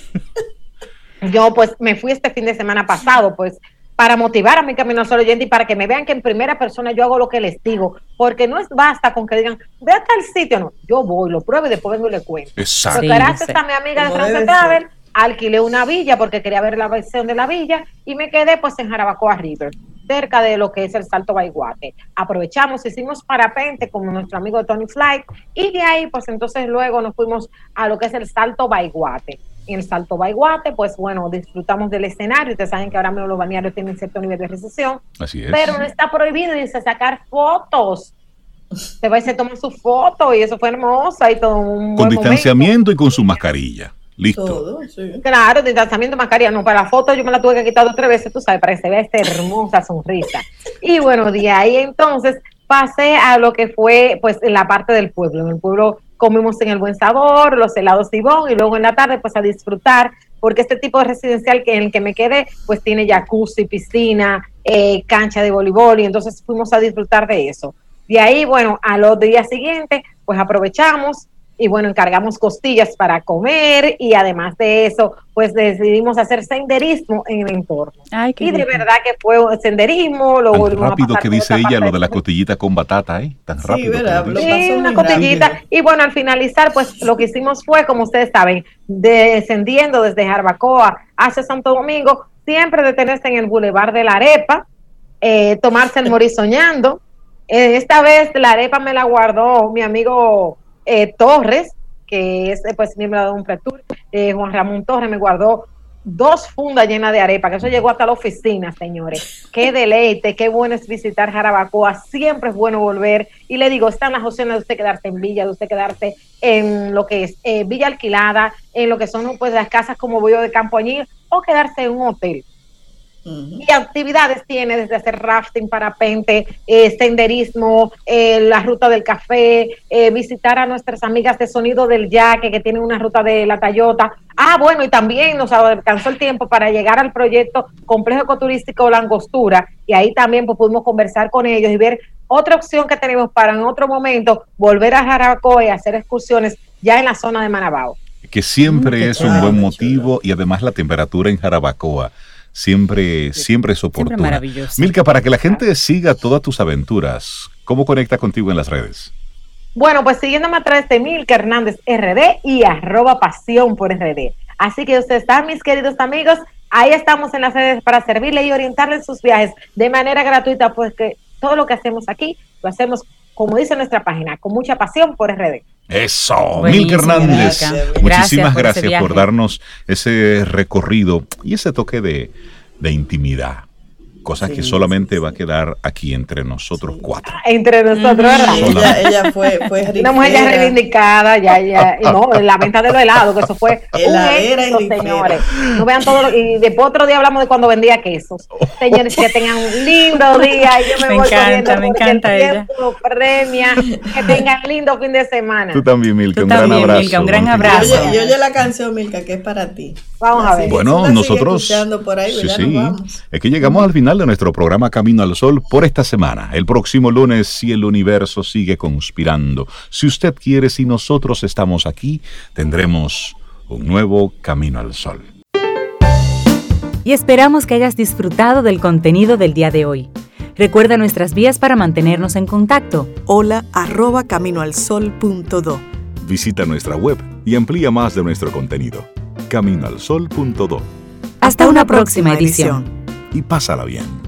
Yo, pues, me fui este fin de semana pasado, pues, para motivar a mi camino solo oyente y para que me vean que en primera persona yo hago lo que les digo, porque no es basta con que digan, ve a tal sitio, no, yo voy, lo pruebo y después vengo y le cuento. Exacto. gracias a mi amiga de France Travel, alquilé una villa porque quería ver la versión de la villa y me quedé pues en Jarabacoa River, cerca de lo que es el Salto Baiguate. Aprovechamos, hicimos parapente con nuestro amigo Tony Flight y de ahí pues entonces luego nos fuimos a lo que es el Salto Baiguate en el Salto Baiguate, pues bueno, disfrutamos del escenario. Ustedes saben que ahora mismo los balnearios tienen cierto nivel de recesión. Así es. Pero no está prohibido dice sacar fotos. Se va y se toma su foto y eso fue hermosa y todo. Un con distanciamiento y con su mascarilla. Listo. Todo, sí. Claro, distanciamiento, mascarilla. No, para la foto yo me la tuve que quitar dos tres veces, tú sabes, para que se vea esta hermosa sonrisa. Y bueno, de ahí entonces pasé a lo que fue pues en la parte del pueblo. En el pueblo comimos en el Buen Sabor, los helados Ibón y luego en la tarde pues a disfrutar porque este tipo de residencial que en el que me quedé pues tiene jacuzzi, piscina, eh, cancha de voleibol y entonces fuimos a disfrutar de eso. De ahí, bueno, a los días siguientes pues aprovechamos y bueno, encargamos costillas para comer y además de eso, pues decidimos hacer senderismo en el entorno. y de verdad que fue senderismo, lo Tan rápido que dice ella lo de la costillita con batata, ¿eh? Tan rápido. Sí, una costillita. Y bueno, al finalizar, pues lo que hicimos fue, como ustedes saben, descendiendo desde Jarbacoa hacia Santo Domingo, siempre detenerse en el Boulevard de la Arepa, eh, tomarse el [laughs] morisoñando. Eh, esta vez la arepa me la guardó mi amigo eh, Torres, que es pues miembro de un Tour, eh, Juan Ramón Torres me guardó dos fundas llenas de arepa, que eso llegó hasta la oficina, señores. Qué deleite, qué bueno es visitar Jarabacoa, siempre es bueno volver. Y le digo, están las opciones de usted quedarse en Villa, de usted quedarse en lo que es eh, Villa Alquilada, en lo que son pues las casas como Bollo de Campo Añil, o quedarse en un hotel. Y actividades tiene desde hacer rafting, parapente, eh, senderismo, eh, la ruta del café, eh, visitar a nuestras amigas de Sonido del Yaque que tienen una ruta de la Tayota. Ah, bueno, y también nos alcanzó el tiempo para llegar al proyecto Complejo Ecoturístico Langostura y ahí también pues, pudimos conversar con ellos y ver otra opción que tenemos para en otro momento volver a Jarabacoa y hacer excursiones ya en la zona de Manabao. Que siempre mm, es un buen motivo y además la temperatura en Jarabacoa siempre, siempre es oportuna. Milka, para que la gente siga todas tus aventuras, ¿cómo conecta contigo en las redes? Bueno, pues siguiéndome a través de Milka Hernández RD y arroba pasión por RD. Así que ustedes están, mis queridos amigos, ahí estamos en las redes para servirle y orientarle en sus viajes de manera gratuita, pues que todo lo que hacemos aquí lo hacemos, como dice nuestra página, con mucha pasión por RD. Eso, Milka Hernández. Muchísimas gracias, por darnos ese recorrido y ese toque de, de intimidad cosas que solamente va a quedar aquí entre nosotros cuatro. Entre nosotros, ¿verdad? Ella, ella, fue, fue [laughs] Una mujer ya reivindicada, ya, ya, no, en la venta de los helados, que eso fue [laughs] un éxito, señores. No vean todo lo, y después otro día hablamos de cuando vendía quesos. Señores, que tengan un lindo día y yo me, me voy encanta, me encanta ella. Premia, que tengan lindo fin de semana. Tú también, Milka, un gran abrazo. Milka, un gran abrazo. Yo oye la canción, Milka, que es para ti. Vamos a ver. Bueno, nosotros. Por ahí, sí, sí. Es que llegamos al final de nuestro programa Camino al Sol por esta semana. El próximo lunes, si el universo sigue conspirando, si usted quiere, si nosotros estamos aquí, tendremos un nuevo Camino al Sol. y esperamos que hayas disfrutado del contenido del día de hoy. Recuerda nuestras vías para mantenernos en contacto. Hola arroba caminoalsol.do. Visita nuestra web y amplía más de nuestro contenido. Caminoalsol.do. Hasta, una, próxima, edición. Y pásala bien.